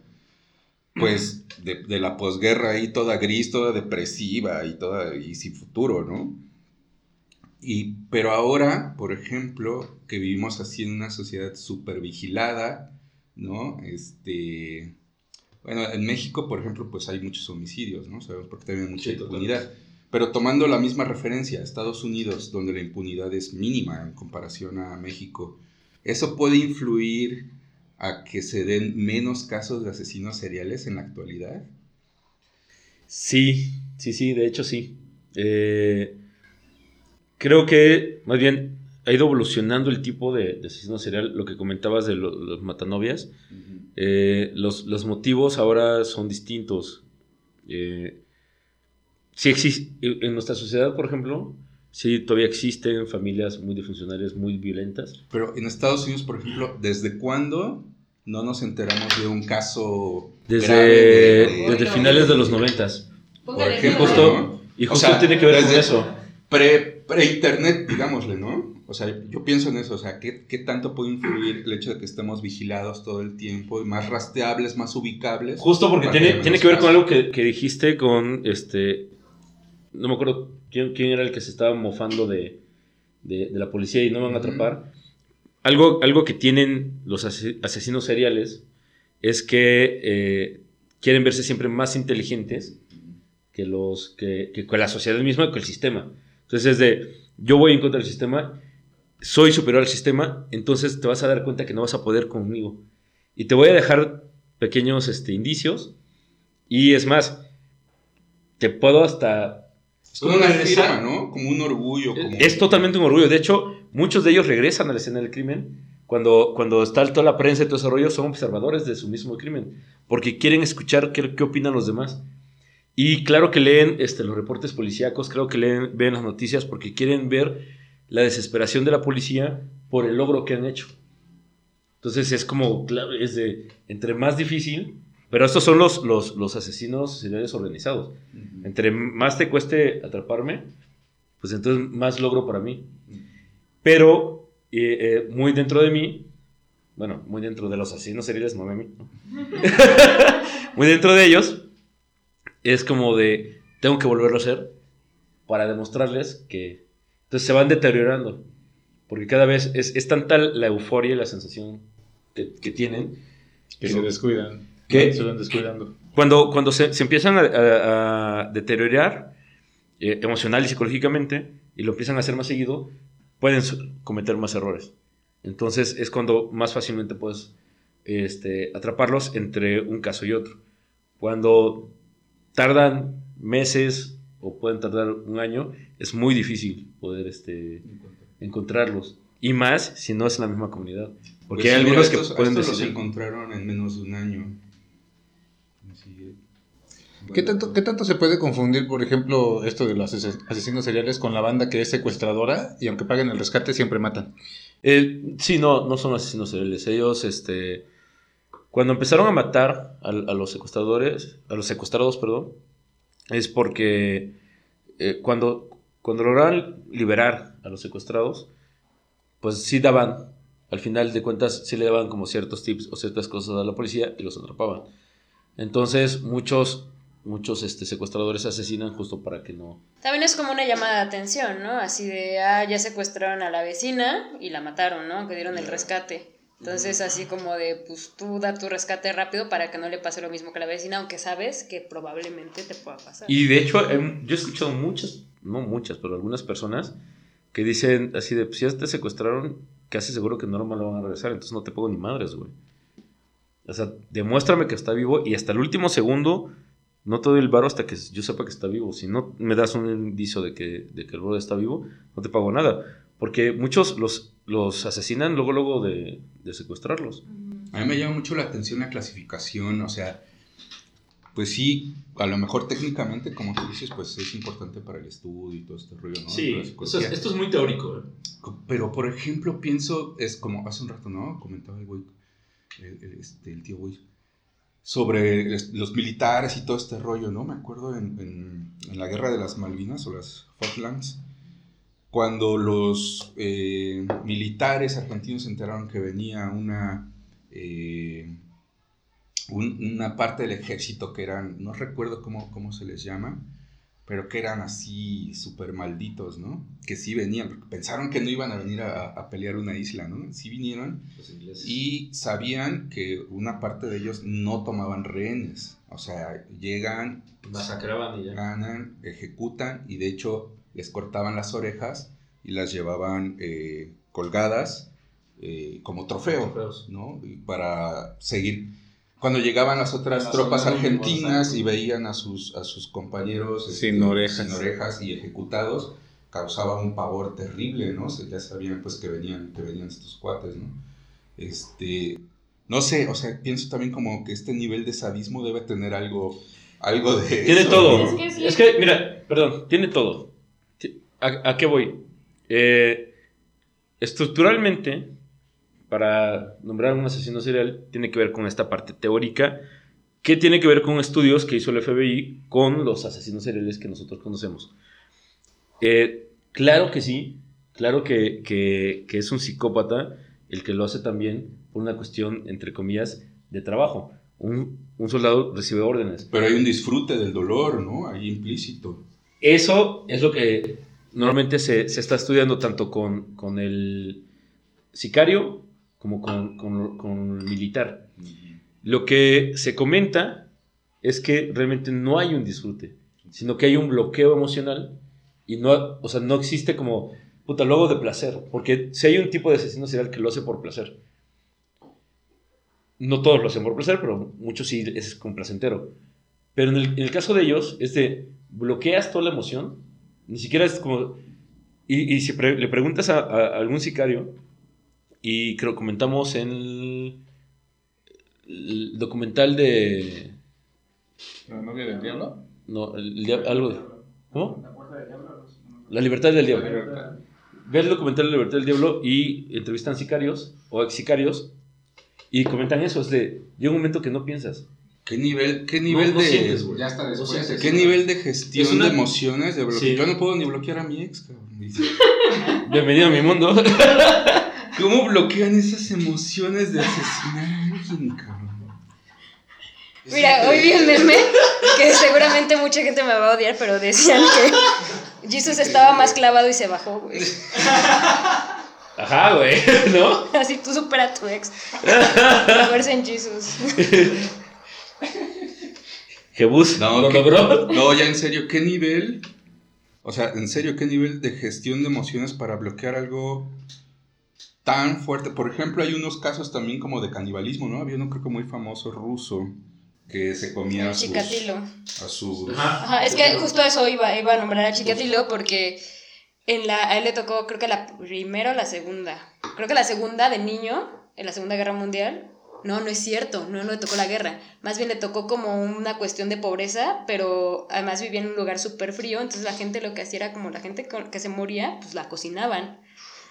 pues, de, de la posguerra ahí, toda gris, toda depresiva y toda, y sin futuro, ¿no? Y, pero ahora, por ejemplo, que vivimos así en una sociedad súper vigilada, ¿no? Este, bueno, en México, por ejemplo, pues hay muchos homicidios, ¿no? Sabemos porque también hay mucha Sí, totalmente. impunidad. Pero tomando la misma referencia, Estados Unidos, donde la impunidad es mínima en comparación a México, ¿eso puede influir a que se den menos casos de asesinos seriales en la actualidad? Sí, sí, sí, de hecho sí. Eh, creo que más bien ha ido evolucionando el tipo de, de asesino serial, lo que comentabas de lo- los matanovias. Eh, los, los motivos ahora son distintos. Eh, sí exis- en nuestra sociedad, por ejemplo, sí todavía existen familias muy disfuncionales, muy violentas. Pero en Estados Unidos, por ejemplo, ¿desde cuándo no nos enteramos de un caso Desde, grave de- de- desde finales de los noventas. por ejemplo, Justo-. Y O justo sea, tiene que ver con eso. pre, pre-internet, digámosle, ¿no? O sea, yo pienso en eso, o sea, ¿qué, qué tanto puede influir el hecho de que estemos vigilados todo el tiempo y más rastreables, más ubicables? Justo porque tiene, que tiene que ver con algo que, que dijiste con este. No me acuerdo quién, quién era el que se estaba mofando de, de- de la policía y no van a atrapar. Algo, algo que tienen los ase- asesinos seriales es que eh, quieren verse siempre más inteligentes que, los, que, que la sociedad misma, que el sistema. Entonces es de, yo voy en contra del sistema, soy superior al sistema, entonces te vas a dar cuenta que no vas a poder conmigo. Y te voy a dejar pequeños este, indicios. Y es más, te puedo hasta Es como una firma, ¿no? Como un orgullo. Como... Es totalmente un orgullo. De hecho, muchos de ellos regresan a la escena del crimen. Cuando, cuando está toda la prensa y todo ese rollo, son observadores de su mismo crimen. Porque quieren escuchar qué, qué opinan los demás. Y claro que leen este, los reportes policíacos, creo que leen, ven las noticias porque quieren ver la desesperación de la policía por el logro que han hecho. Entonces es como, claro, es de, entre más difícil, pero estos son los, los, los asesinos seriales organizados. Entre más te cueste atraparme, pues entonces más logro para mí. Pero eh, eh, muy dentro de mí, bueno, muy dentro de los asesinos seriales, no de mí, ¿no? (laughs) (laughs) muy dentro de ellos, es como de, tengo que volverlo a hacer para demostrarles que... Entonces se van deteriorando, porque cada vez es, es tanta la euforia y la sensación que, que tienen. Que se descuidan. ¿Qué? Se van descuidando. Cuando, cuando se, se empiezan a, a- a deteriorar eh, emocional y psicológicamente y lo empiezan a hacer más seguido, pueden cometer más errores. Entonces es cuando más fácilmente puedes este, atraparlos entre un caso y otro. Cuando tardan meses o pueden tardar un año, es muy difícil poder este, encontrarlos. Y más si no es en la misma comunidad. Porque Pues hay sí, algunos mira, que estos- pueden estos los decidir. encontraron en menos de un año. Así ¿Qué tanto, ¿Qué tanto se puede confundir, por ejemplo, esto de los ases- asesinos seriales con la banda que es secuestradora y aunque paguen el rescate siempre matan? Eh, sí, no, no son asesinos seriales. Ellos, este, cuando empezaron a matar a, los secuestradores, a los secuestrados, perdón, es porque eh, cuando, cuando liberar a los secuestrados, pues sí daban, al final de cuentas, sí le daban como ciertos tips o ciertas cosas a la policía y los atrapaban. Entonces, muchos, muchos este, secuestradores asesinan justo para que no, También es como una llamada de atención, ¿no? Así de, ah, ya secuestraron a la vecina y la mataron, ¿no? Que dieron el rescate. Entonces, así como de, pues tú da tu rescate rápido para que no le pase lo mismo que la vecina, aunque sabes que probablemente te pueda pasar. Y de hecho, em, yo he escuchado muchas, no muchas, pero algunas personas que dicen así de, pues si ya te secuestraron, casi seguro que no lo van a regresar, entonces no te pongo ni madres, güey. O sea, demuéstrame que está vivo y hasta el último segundo no te doy el varo hasta que yo sepa que está vivo. Si no me das un indicio de que, de que el brother está vivo, no te pago nada. Porque muchos los, los asesinan luego, luego de, de secuestrarlos. A mí me llama mucho la atención la clasificación, o sea, pues sí, a lo mejor técnicamente, como tú dices, pues es importante para el estudio y todo este rollo, ¿no? Para la psicología. es muy teórico. ¿eh? Pero, por ejemplo, pienso, es como hace un rato, ¿no? Comentaba el güey, el, el- este, el tío güey, sobre es- los militares y todo este rollo, ¿no? Me acuerdo en, en- en la guerra de las Malvinas o las Falklands, cuando los eh, militares argentinos se enteraron que venía una, eh, un- una parte del ejército que eran, no recuerdo cómo, cómo se les llama, pero que eran así súper malditos, ¿no? Que sí venían, porque pensaron que no iban a venir a, a pelear una isla, ¿no? Sí vinieron y sabían que una parte de ellos no tomaban rehenes, o sea, llegan, masacraban y ya. ganan, ejecutan y de hecho les cortaban las orejas y las llevaban eh, colgadas eh, como trofeo, Trofeos. ¿no? Y para seguir. Cuando llegaban las otras Las tropas argentinas y veían a sus, a sus compañeros este, Sin orejas. sin orejas y ejecutados, causaba un pavor terrible, ¿no? Se- ya sabían pues que venían, que venían estos cuates, ¿no? Este, no sé, o sea, pienso también como que este nivel de sadismo debe tener algo, algo de... Tiene eso, todo. ¿no? Es que sí. Es que, mira, perdón, tiene todo. ¿A, a qué voy? Eh, estructuralmente, para nombrar un asesino serial, tiene que ver con esta parte teórica, que tiene que ver con estudios que hizo el FBI con los asesinos seriales que nosotros conocemos. Eh, claro que sí, claro que, que- que es un psicópata el que lo hace también por una cuestión, entre comillas, de trabajo. Un, un soldado recibe órdenes. Pero hay un disfrute del dolor, ¿no? Ahí implícito. Eso es lo que normalmente se, se está estudiando tanto con, con el sicario como con, con- con el militar. Lo que se comenta es que realmente no hay un disfrute, sino que hay un bloqueo emocional y no, o sea, no existe como, puta, luego de placer, porque si hay un tipo de asesino serial que lo hace por placer. No todos lo hacen por placer, pero muchos sí es con placentero. Pero en el, en el caso de ellos es de bloqueas toda la emoción Ni siquiera es como... Y, y si pre- le preguntas a, a algún sicario, y creo comentamos en el, el documental de... ¿La novia del diablo? No, el dia- algo de... ¿Cómo? La libertad del diablo. Ve el documental de La Libertad del Diablo y entrevistan sicarios o ex sicarios y comentan eso. Es de, llega un momento que no piensas. ¿Qué nivel, qué nivel no de... sientes, güey. Ya está No después. sientes. ¿Qué nivel de gestión una- de emociones? De Sí. Yo no puedo ni bloquear a mi ex, cabrón. (laughs) Bienvenido a mi mundo. (laughs) ¿Cómo bloquean esas emociones de asesinar a alguien, cabrón? Mira, hoy vi un meme que seguramente mucha gente me va a odiar, pero decían que Jesus estaba más clavado y se bajó, güey. (laughs) Ajá, güey, ¿no? Así tú supera a tu ex. Fuerza en Jesus. (laughs) Jebus No, lo ¿qué- logró. No, ya en serio, ¿qué nivel? O sea, en serio, ¿qué nivel de gestión de emociones para bloquear algo tan fuerte? Por ejemplo, hay unos casos también como de canibalismo, ¿no? Había uno creo que muy famoso ruso que se comía a sus... Chicatilo. A sus Ajá, es que justo eso iba, iba a nombrar a Chikatilo porque en la, a él le tocó, creo que la primera o la segunda. Creo que la segunda de niño, en la Segunda Guerra Mundial. No, no es cierto, no, le tocó la guerra. Más bien le tocó como una cuestión de pobreza, pero además vivía en un lugar súper frío, entonces la gente lo que hacía era como la gente que se moría, pues la cocinaban.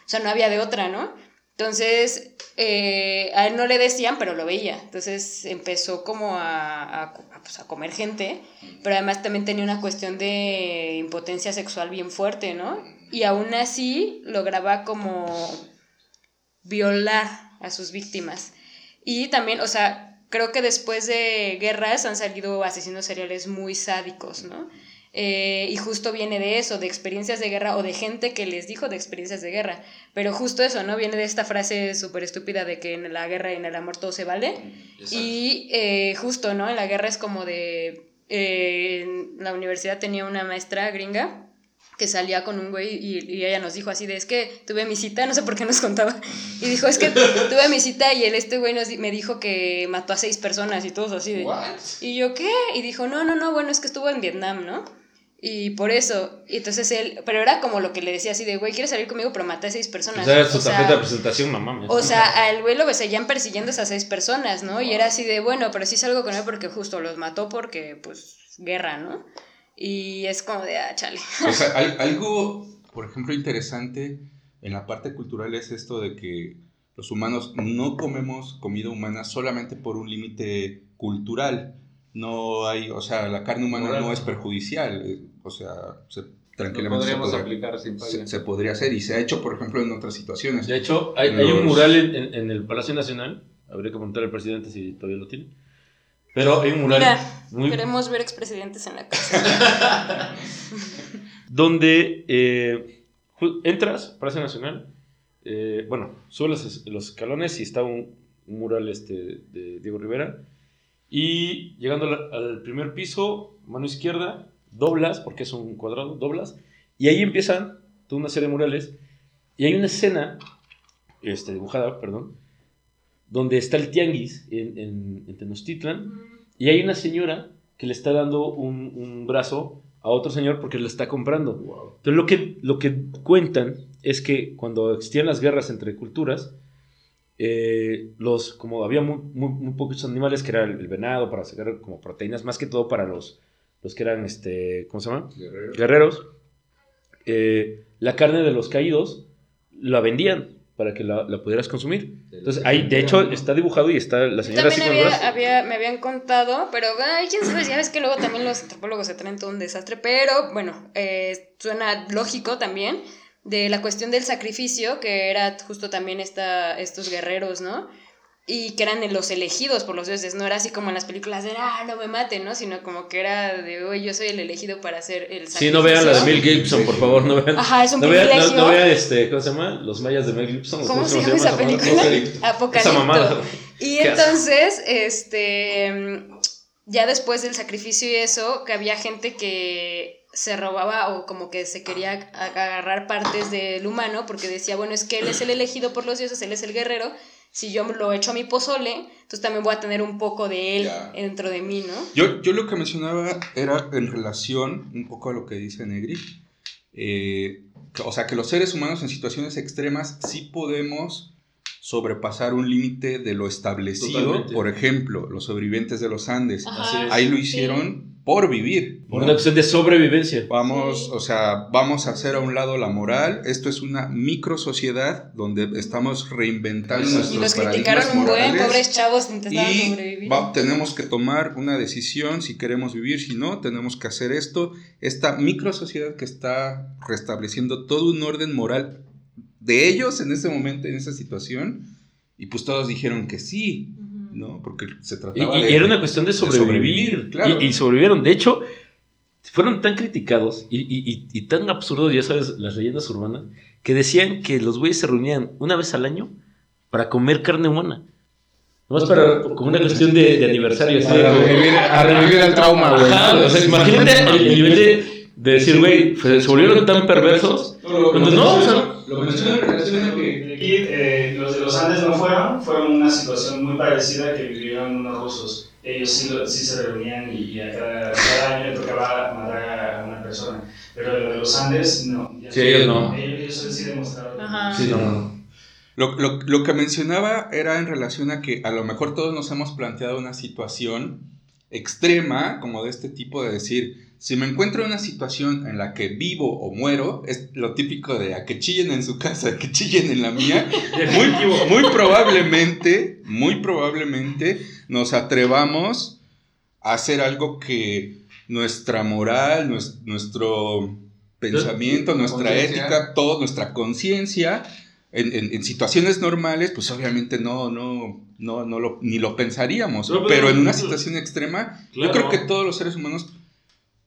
O sea, no había de otra, ¿no? Entonces, eh, a él no le decían, pero lo veía. Entonces empezó como a, pues, a comer gente, pero además también tenía una cuestión de impotencia sexual bien fuerte, ¿no? Y aún así lograba como violar a sus víctimas. Y también, o sea, creo que después de guerras han salido asesinos seriales muy sádicos, ¿no? Eh, y justo viene de eso, de experiencias de guerra o de gente que les dijo de experiencias de guerra. Pero justo eso, ¿no? Viene de esta frase súper estúpida de que en la guerra y en el amor todo se vale. Y eh, justo, ¿no? En la guerra es como de... eh, en la universidad tenía una maestra gringa que salía con un güey y, y ella nos dijo así de, es que tuve mi cita, no sé por qué nos contaba, y dijo, es que tuve mi cita y el, este güey nos, me dijo que mató a seis personas y todos así de... Y yo, ¿qué? Y dijo, no, no, no, bueno, es que estuvo en Vietnam, ¿no? Y por eso, y entonces él, pero era como lo que le decía así de, güey, ¿quieres salir conmigo? Pero maté a seis personas. O sea, su O sea, tarjeta de presentación, mamá. mía. o sea, al güey lo seguían persiguiendo esas seis personas, ¿no? Y era así de, bueno, pero sí salgo con él porque justo los mató porque, pues, guerra, ¿no? Y es como de, ah, chale. O sea, (laughs) hay algo, por ejemplo, interesante en la parte cultural es esto de que los humanos no comemos comida humana solamente por un límite cultural. No hay, o sea, la carne humana Moral. no es perjudicial. eh, O sea, se- tranquilamente se podría, aplicar sin se- podría hacer y se ha hecho, por ejemplo, en otras situaciones. De hecho, hay, hay un mural en, en- en el Palacio Nacional. Habría que preguntar al presidente si todavía lo tiene. Pero hay un mural Mira, muy, queremos ver expresidentes en la casa. (laughs) donde eh, entras, Palacio Nacional, eh, bueno, subes los, los escalones y está un, un mural este, de Diego Rivera. Y llegando al, al primer piso, mano izquierda, doblas, porque es un cuadrado, doblas, y ahí empiezan toda una serie de murales. Y hay una escena, este, dibujada, perdón, donde está el tianguis en, en, en Tenochtitlan, y hay una señora que le está dando un, un brazo a otro señor porque lo está comprando. Entonces lo que, lo que cuentan es que cuando existían las guerras entre culturas, eh, los, como había muy, muy, muy pocos animales, que era el, el venado para sacar como proteínas, más que todo para los, los que eran, este, ¿cómo se llama? Guerreros, eh, la carne de los caídos la vendían para que la, la pudieras consumir. Entonces ahí, de hecho, está dibujado y está la señora así con había, había, me habían contado, pero ay, quién sabe, ya ves que luego también los antropólogos se traen todo un desastre, pero bueno, eh, suena lógico también de la cuestión del sacrificio, que era justo también esta, estos guerreros, ¿no? Y que eran los elegidos por los dioses, no era así como en las películas de, ah, no me maten, ¿no? Sino como que era de, oye, yo soy el elegido para hacer el sacrificio. Sí, no vean la de Mel Gibson, por favor, no vean. Ajá, es un no vean, no- no vean, este, ¿cómo se llama? Los mayas de Mel Gibson. ¿Cómo se llama esa esa película? sé. (laughs) Apocalipto. Esa mamada. Y entonces, este, ya después del sacrificio y eso, que había gente que se robaba o como que se quería agarrar partes del humano porque decía, bueno, es que él es el elegido por los dioses, él es el guerrero, si yo lo echo a mi pozole, entonces también voy a tener un poco de él Ya. dentro de mí, ¿no? Yo, yo lo que mencionaba era en relación un poco a lo que dice Negri, eh, o sea, que los seres humanos en situaciones extremas sí podemos sobrepasar un límite de lo establecido. Totalmente. Por ejemplo, los sobrevivientes de los Andes. Ajá. Ahí lo sí. hicieron por vivir. Por ¿no? una cuestión de sobrevivencia. Vamos, Sí. o sea, vamos a hacer a un lado la moral. Esto es una micro sociedad donde estamos reinventando Y Y nuestros los paradigmas criticaron un buen, pobres chavos intentaban Y sobrevivir. va- tenemos que tomar una decisión si queremos vivir, si no, tenemos que hacer esto. Esta micro sociedad que está restableciendo todo un orden moral de ellos en ese momento, en esa situación. Y pues todos dijeron que sí. ¿No? Porque se Y, trataba y de... era una cuestión de sobrevivir. sobrevivir, claro. y, y sobrevivieron. De hecho, fueron tan criticados y, y- y- y tan absurdos, ya sabes, las leyendas urbanas, que decían que los güeyes se reunían una vez al año para comer carne humana. Nomás para, como una cuestión de, de aniversario. así de- A revivir, a revivir el trauma, güey. O sea, imagínate el nivel de, de decir, güey, se, se volvieron tan perversos. Cuando no, o sea, Lo menciono en relación a que... Aquí, eh, los de los Andes no fueron, fueron una situación muy parecida que vivieron unos rusos. Ellos sí, lo- sí se reunían y, y a cada, cada año le tocaba matar a una persona. Pero de los Andes, no. Ya Sí, ellos no. Ellos, ellos sí demostraron. Ajá. Sí, no, no. Lo, lo- lo que mencionaba era en relación a que a lo mejor todos nos hemos planteado una situación extrema, como de este tipo, de decir, si me encuentro en una situación en la que vivo o muero, es lo típico de a que chillen en su casa, que chillen en la mía, muy, muy probablemente, muy probablemente nos atrevamos a hacer algo que nuestra moral, nues- nuestro pensamiento, nuestra ética, todo, nuestra conciencia, en, en- en situaciones normales, pues obviamente no, no, no, no lo, ni lo pensaríamos. Pero- pero en una situación extrema, Claro. yo creo que todos los seres humanos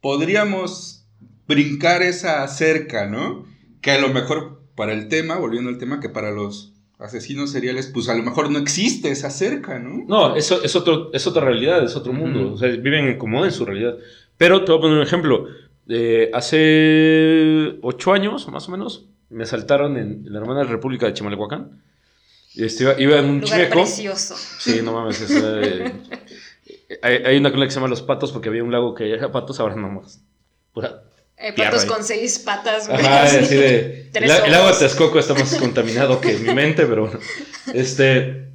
podríamos brincar esa cerca, ¿no? Que a lo mejor para el tema, volviendo al tema, que para los asesinos seriales, pues a lo mejor no existe esa cerca, ¿no? No, eso es, otro, es otra realidad, es otro mundo. O sea, viven como en su realidad. Pero te voy a poner un ejemplo. Eh, hace ocho años, más o menos, me asaltaron en, la hermana República de Chimalhuacán. Este, iba, iba en un Lugar chimeco. precioso. Sí, no mames. es, (laughs) eh, hay, hay una colonia que se llama Los Patos porque había un lago que había patos, ahora no más. Pura- Eh, patos ahí. con seis patas, güey. Ajá, así. así de. (laughs) El, el agua de Texcoco está más contaminado que mi mente, pero bueno. Este.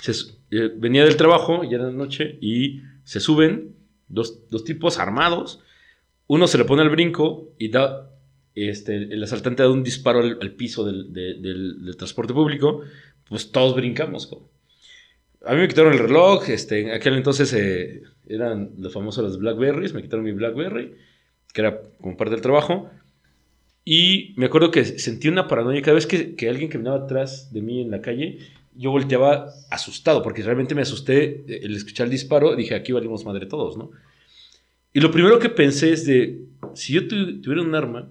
se eh, venía del trabajo, ya era de noche, y se suben dos, dos tipos armados. Uno se le pone al brinco y da. Este, el asaltante da un disparo al, al piso del, de- del- del transporte público. Pues todos brincamos. cabrón. A mí me quitaron el reloj. Este, en aquel entonces eh, eran los famosos los Blackberries. Me quitaron mi Blackberry, que era como parte del trabajo. Y me acuerdo que sentí una paranoia cada vez que, que alguien caminaba atrás de mí en la calle. Yo volteaba asustado, porque realmente me asusté eh, el escuchar el disparo. Dije, aquí valimos madre todos, ¿no? Y lo primero que pensé es de, si yo tu- tuviera un arma,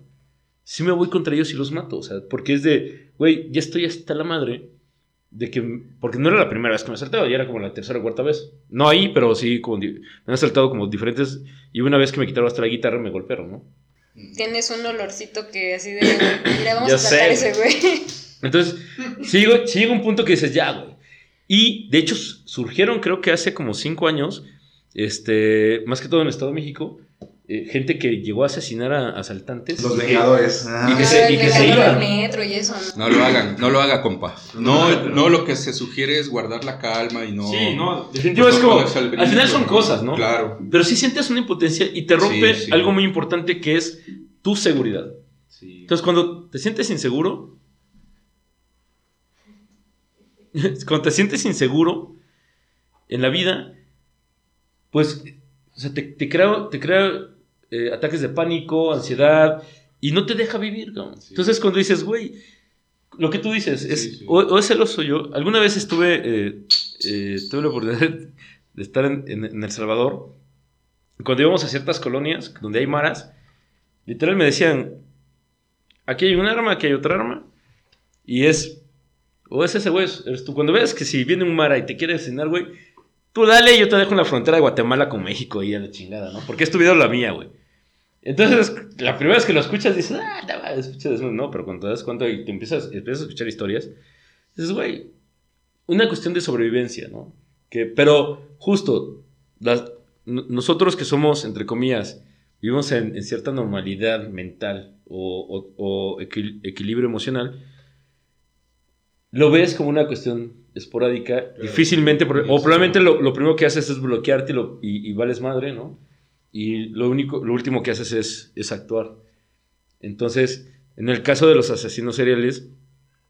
sí me voy contra ellos y los mato. O sea, porque es de, güey, ya estoy hasta la madre de que, porque no era la primera vez que me asaltaba, ya era como la tercera o cuarta vez. No ahí, pero sí, como, me han asaltado como diferentes, y una vez que me quitaron hasta la guitarra me golpearon, ¿no? Tienes un olorcito que así de. Mira, vamos Ya a sacar sé, ese, güey. Entonces, sí sí llega un punto que dices, ya, güey. Y de hecho surgieron, creo que hace como cinco años, este, más que todo en el Estado de México, eh, gente que llegó a asesinar a asaltantes. Los Vengadores. y que Ah. se- y que el se calor iban. del metro y eso, ¿no? No lo hagan, no lo haga, compa. No, no lo que se sugiere es guardar la calma y no... Sí, no, definitivo es como, ponerse al final son cosas, ¿no? Claro. Pero sí sientes una impotencia y te rompe Sí, sí. algo muy importante que es tu seguridad. Entonces, cuando te sientes inseguro, (laughs) cuando te sientes inseguro en la vida, pues o sea, te, te crea, te crea eh, ataques de pánico, ansiedad, y no te deja vivir. Sí. Entonces, cuando dices, güey, lo que tú dices, es, Sí, sí. O, o es celoso yo. Alguna vez estuve, eh, eh, tuve la oportunidad (laughs) de estar en, en- en El Salvador. Cuando íbamos a ciertas colonias donde hay maras, literal me decían, aquí hay un arma, aquí hay otra arma, y es, o es ese güey, eres tú. Cuando ves que si viene un mara y te quiere asesinar, güey, tú dale, yo te dejo en la frontera de Guatemala con México y a la chingada, ¿no? Porque es tu vida o la mía, güey. Entonces, la primera vez que lo escuchas, dices, ah, no, va, escuchas eso, no, pero cuando te das cuenta y te empiezas, empiezas a escuchar historias, dices, güey, una cuestión de sobrevivencia, ¿no? Que, pero justo, las- nosotros que somos, entre comillas, vivimos en, en cierta normalidad mental o, o- o equil- equilibrio emocional, lo ves como una cuestión esporádica, difícilmente, por- o probablemente lo, lo primero que haces es bloquearte y, lo- y- y vales madre, ¿no? Y lo, único, lo último que haces es, es actuar. Entonces, en el caso de los asesinos seriales,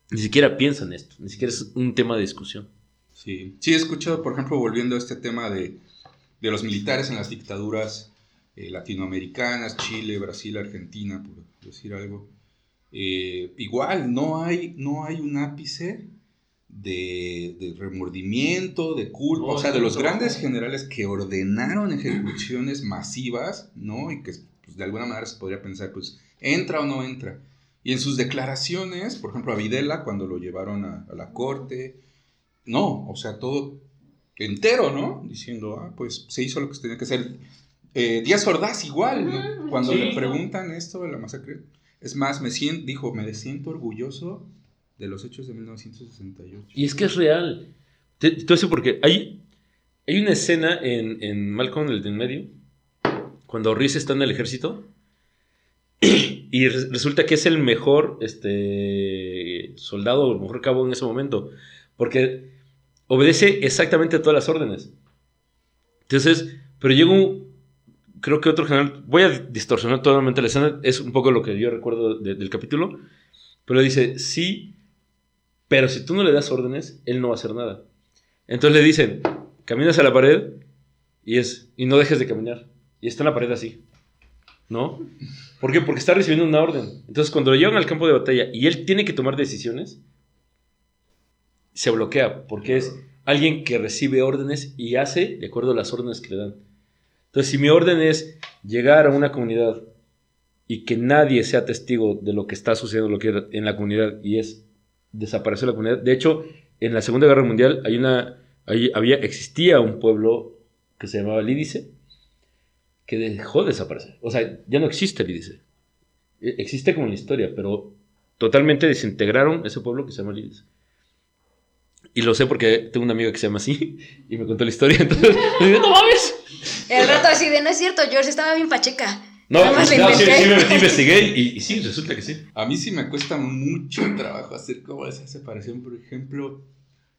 ni siquiera piensan esto, ni siquiera es un tema de discusión. Sí, sí he escuchado, por ejemplo, volviendo a este tema de, de los militares en las dictaduras eh, latinoamericanas, Chile, Brasil, Argentina, por decir algo. eh, igual, no hay, no hay un ápice de, de remordimiento, de culpa, No, o sea, de los grandes generales que ordenaron ejecuciones masivas, ¿no? Y que pues, de alguna manera se podría pensar, pues, entra o no entra. Y en sus declaraciones, por ejemplo, a Videla, cuando lo llevaron a, a la corte, no, o sea, todo entero, ¿no? Diciendo, ah, pues se hizo lo que se tenía que hacer. Eh, Díaz Ordaz igual, ¿no? Cuando Sí. le preguntan esto de la masacre, es más, me siento, dijo, me siento orgulloso de los hechos de 1968. Y es que es real. Te, te voy a decir por qué. Hay, hay una escena en, en Malcolm, el del medio, cuando Reese está en el ejército, (clears throat) y re- resulta que es el mejor este, soldado, el mejor cabo en ese momento, porque obedece exactamente todas las órdenes. Entonces, pero llega un, creo que otro general, voy a distorsionar totalmente la escena, es un poco lo que yo recuerdo de- del capítulo, pero dice, sí, pero si tú no le das órdenes, él no va a hacer nada. Entonces le dicen, caminas a la pared y es y no dejes de caminar. Y está en la pared así. ¿No? ¿Por qué? Porque está recibiendo una orden. Entonces cuando lo al campo de batalla y él tiene que tomar decisiones, se bloquea porque es alguien que recibe órdenes y hace de acuerdo a las órdenes que le dan. Entonces si mi orden es llegar a una comunidad y que nadie sea testigo de lo que está sucediendo en la comunidad y es desaparecer la comunidad. De hecho, en la Segunda Guerra Mundial hay una, había, existía un pueblo que se llamaba Lídice que dejó de desaparecer. O sea, ya no existe Lídice. E- Existe como en la historia, pero totalmente desintegraron ese pueblo que se llama Lídice. Y lo sé porque tengo una amiga que se llama así y me contó la historia. Entonces, (laughs) no mames. El rato así de, no es cierto, George, estaba bien pacheca. No, no, sí, sí me metí, (laughs) investigué y, y sí, resulta que sí. A mí sí me cuesta mucho trabajo hacer como esa separación, por ejemplo,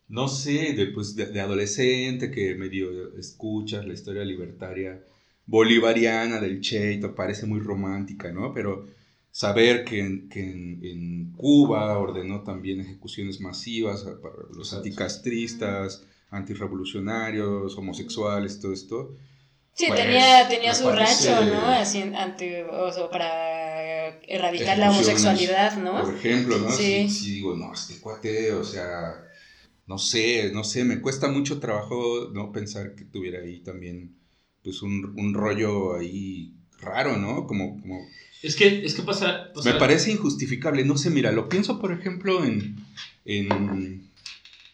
no sé, de, pues, de, de adolescente que medio escuchas la historia libertaria bolivariana del Che y te parece muy romántica, ¿no? Pero saber que, en, que en, en Cuba ordenó también ejecuciones masivas para los anticastristas, antirrevolucionarios, homosexuales, todo esto. Sí, Pues, tenía, tenía su parece- rancho, ¿no? Así, ante, o sea, para erradicar la homosexualidad, ¿no? Por ejemplo, ¿no? Sí. Sí. sí, digo, no, este cuate, o sea, no sé, no sé, me cuesta mucho trabajo no pensar que tuviera ahí también, pues, un, un rollo ahí raro, ¿no? Como, como, Es que, es que pasa. o me parece injustificable, no sé, mira, lo pienso, por ejemplo, en, en,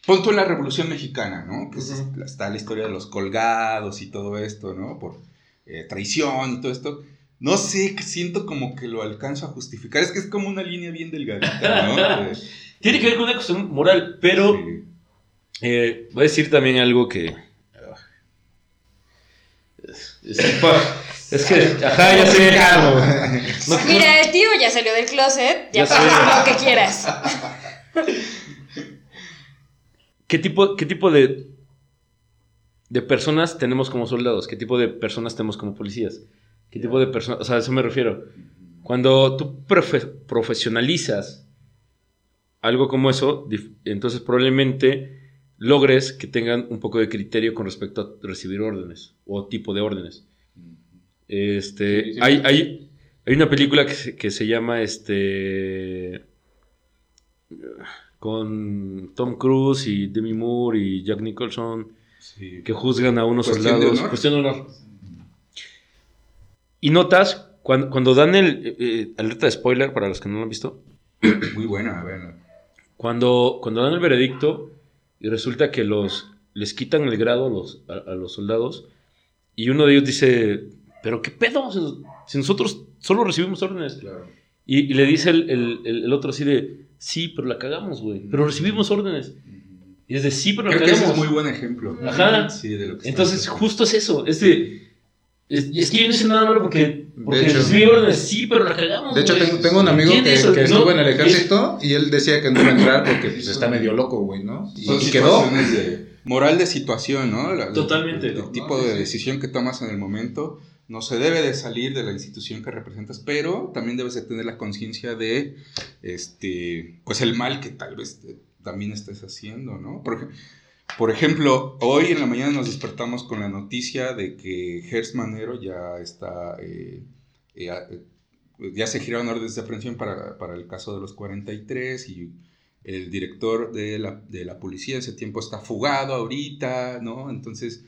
pon tú en la Revolución Mexicana, ¿no? Que es- Ujú. está la historia de los colgados y todo esto, ¿no? Por eh, traición y todo esto. No sé, que siento como que lo alcanzo a justificar. Es que es como una línea bien delgadita, ¿no? (laughs) De- Tiene que ver con una cuestión moral, pero Sí. eh, voy a decir también algo que. Es, es- es que. Ajá, ya sé. No, Mira, el tío ya salió del closet, ya Ya hacer lo que quieras. (laughs) ¿Qué tipo, qué tipo de, de personas tenemos como soldados? ¿Qué tipo de personas tenemos como policías? ¿Qué tipo de personas? O sea, a eso me refiero. Cuando tú profe- profesionalizas algo como eso, entonces probablemente logres que tengan un poco de criterio con respecto a recibir órdenes o tipo de órdenes. Este, Sí, sí. hay, hay, hay una película que se, que se llama este con Tom Cruise y Demi Moore y Jack Nicholson Sí. que juzgan a unos Cuestión soldados. Cuestión de honor. Y notas, cuando, cuando dan el. eh, eh, alerta de spoiler para los que no lo han visto. (coughs) Muy buena, a ver. Cuando, cuando dan el veredicto y resulta que los les quitan el grado a los, a, a los soldados y uno de ellos dice, pero qué pedo, si, nosotros solo recibimos órdenes. Claro. Y, y le dice el- el otro así de, sí, pero la cagamos, güey, pero recibimos órdenes. Y es de, sí, pero la Creo que ese cagamos. es muy buen ejemplo. Ajá. Sí, de lo que Entonces, justo es eso, es de, Es, es que yo no hice nada malo porque, porque hecho. recibí órdenes, sí, pero la cagamos. De hecho, güey. tengo, tengo un amigo que, ¿Entiendes? que ¿No? estuvo en el ejército y él decía que no iba a entrar porque pues, está medio loco, güey, ¿no? Y, quedó. de moral de situación, ¿no? La- Totalmente. El, el tipo de decisión que tomas en el momento no se debe de salir de la institución que representas, pero también debes de tener la conciencia de, este, pues el mal que tal vez te- también estés haciendo, ¿no? Por, ej- por ejemplo, hoy en la mañana nos despertamos con la noticia de que Gers Manero ya está, eh, eh, eh, ya se giraron órdenes de aprehensión para, para el caso de los 43 y el director de la, de la policía ese tiempo está fugado ahorita, ¿no? Entonces,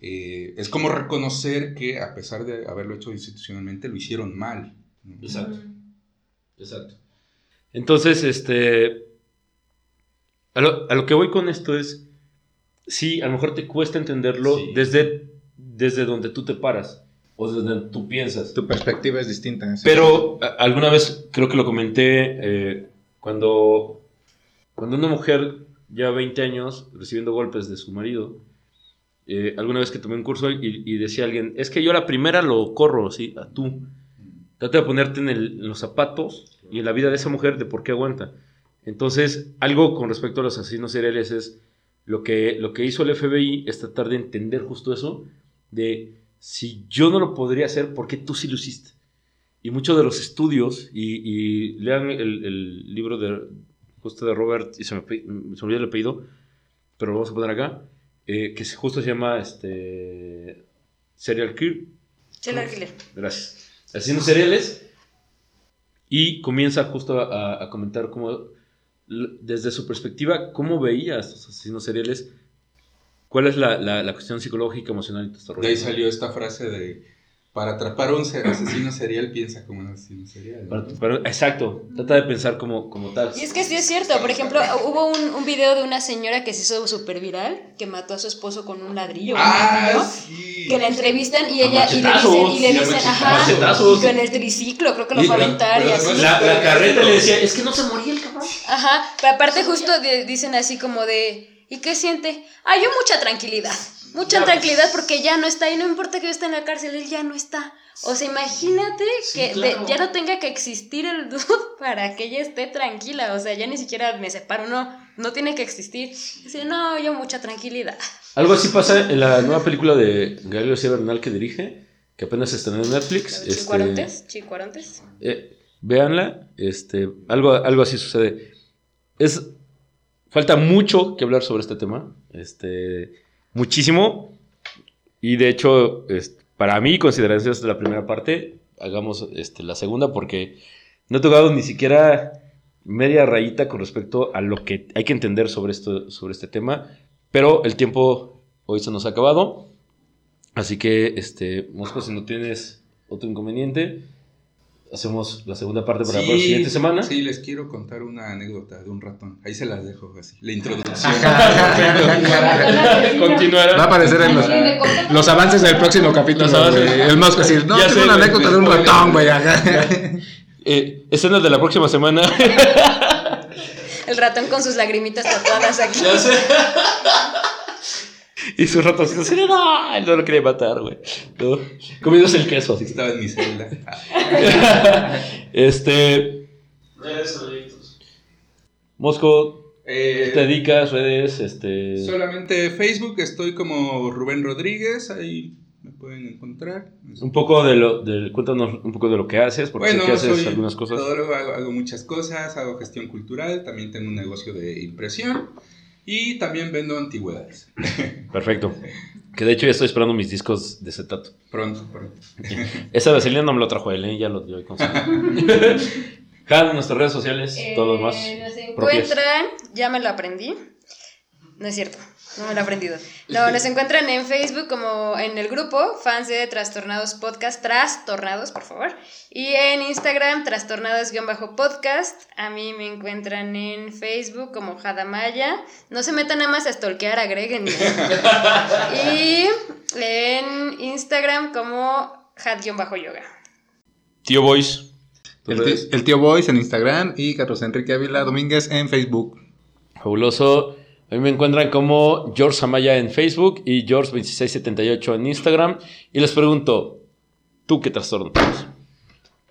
eh, es como reconocer que a pesar de haberlo hecho institucionalmente, lo hicieron mal. ¿no? Exacto. Exacto. Entonces, este. A lo, a lo que voy con esto es. Sí, a lo mejor te cuesta entenderlo Sí. desde, desde donde tú te paras o desde donde tú piensas. Tu perspectiva es distinta. ¿sí? Pero a- alguna vez creo que lo comenté eh, cuando, cuando una mujer lleva 20 años recibiendo golpes de su marido. Eh, alguna vez que tomé un curso y, y decía alguien, es que yo la primera lo corro, ¿sí? A tú. Trata de ponerte en, el- en los zapatos y en la vida de esa mujer de por qué aguanta. Entonces, algo con respecto a los asesinos seriales es lo que, lo que hizo el FBI es tratar de entender justo eso, de si yo no lo podría hacer, ¿por qué tú sí lo hiciste? Y muchos de los estudios, y, y lean el, el libro de justo de Robert, y se me, se me olvidó el apellido, pero lo vamos a poner acá, eh, que justo se llama este, Serial Kill. Chela Killer. Gracias. Asesinos seriales. Y comienza justo a, a comentar cómo, desde su perspectiva, cómo veía a estos asesinos seriales, cuál es la, la- la cuestión psicológica, emocional y De ahí salió esta frase de, para atrapar a un ser- asesino serial, piensa como un asesino serial. ¿no? Para- para- exacto, trata de pensar como, como tal. Y es que sí es cierto, por ejemplo, hubo un, un video de una señora que se hizo súper viral, que mató a su esposo con un ladrillo. ¡Ah, ¿no? sí! Que la entrevistan y A ella y le dicen, y le dicen, ajá, con el triciclo, creo que lo fue a la- aventar y así. La, la carreta le decía, es que no se moría el cabrón. Ajá, pero aparte justo de- dicen así como de, ¿y qué siente? Ah, yo mucha tranquilidad, mucha Ya, tranquilidad porque ya no está y no importa que yo esté en la cárcel, él ya no está. O sea, imagínate Sí, que claro. de- ya no tenga que existir el dude (laughs) para que ella esté tranquila, o sea, ya ni siquiera me separo, no, no tiene que existir. Dice, no, yo mucha tranquilidad. Algo así pasa en la nueva película de Gabriel García Bernal que dirige, que apenas se estrenó en Netflix. este, Chicuarontes, chicuarontes. eh, véanla, este, algo, algo así sucede. Es, falta mucho que hablar sobre este tema, este, muchísimo, y de hecho, para mí, consideración esta la primera parte, hagamos este, la segunda, porque no he tocado ni siquiera media rayita con respecto a lo que hay que entender sobre, esto, sobre este tema, pero el tiempo hoy se nos ha acabado, así que, este, Mosco, si no tienes otro inconveniente, hacemos la segunda parte para la siguiente semana. Sí, les quiero contar una anécdota de un ratón. Ahí se las dejo así. La introducción. Continuará. Va a aparecer en los, los avances del próximo capítulo. El mosco decir, no, tengo una anécdota de un ratón, güey. (laughs) Eh, escenas de la próxima semana. El ratón con sus lagrimitas tatuadas aquí. ya sé. (laughs) (laughs) y sus ratoncitos así, no, él no lo quería matar, güey. No, comiéndose el queso, así. Estaba en mi celda. (laughs) este, Redes, proyectos. Mosco, Eh, te dedicas, redes, este... solamente Facebook estoy como Rubén Rodríguez. Ahí me pueden encontrar. Un poco de lo, de, cuéntanos un poco de lo que haces, porque sé Bueno, que haces soy algunas cosas. todólogo, hago, hago muchas cosas, hago gestión cultural, también tengo un negocio de impresión y también vendo antigüedades. (laughs) Perfecto. Que de hecho ya estoy esperando mis discos de acetato. Pronto, pronto. (laughs) Esa vaselina no me lo trajo él, ¿eh? ya lo dio ahí consigo. (laughs) Han, nuestras redes sociales, todo lo demás. Eh, Nos propias. encuentran, ya me lo aprendí. No es cierto, no me lo he aprendido. No, nos encuentran en Facebook como en el grupo fans de Trastornados Podcast, Trastornados, por favor. Y en Instagram, Trastornados-podcast. A mí me encuentran en Facebook como Jadamaya. No se metan nada más a stalkear, agréguenme. (laughs) y en Instagram como Had-yoga. Tío Boys. El tío Boys en Instagram y Carlos Enrique Ávila Domínguez en Facebook. Fabuloso. A mí me encuentran como George Amaya en Facebook y George2678 en Instagram. Y les pregunto, ¿Tú qué trastorno tienes?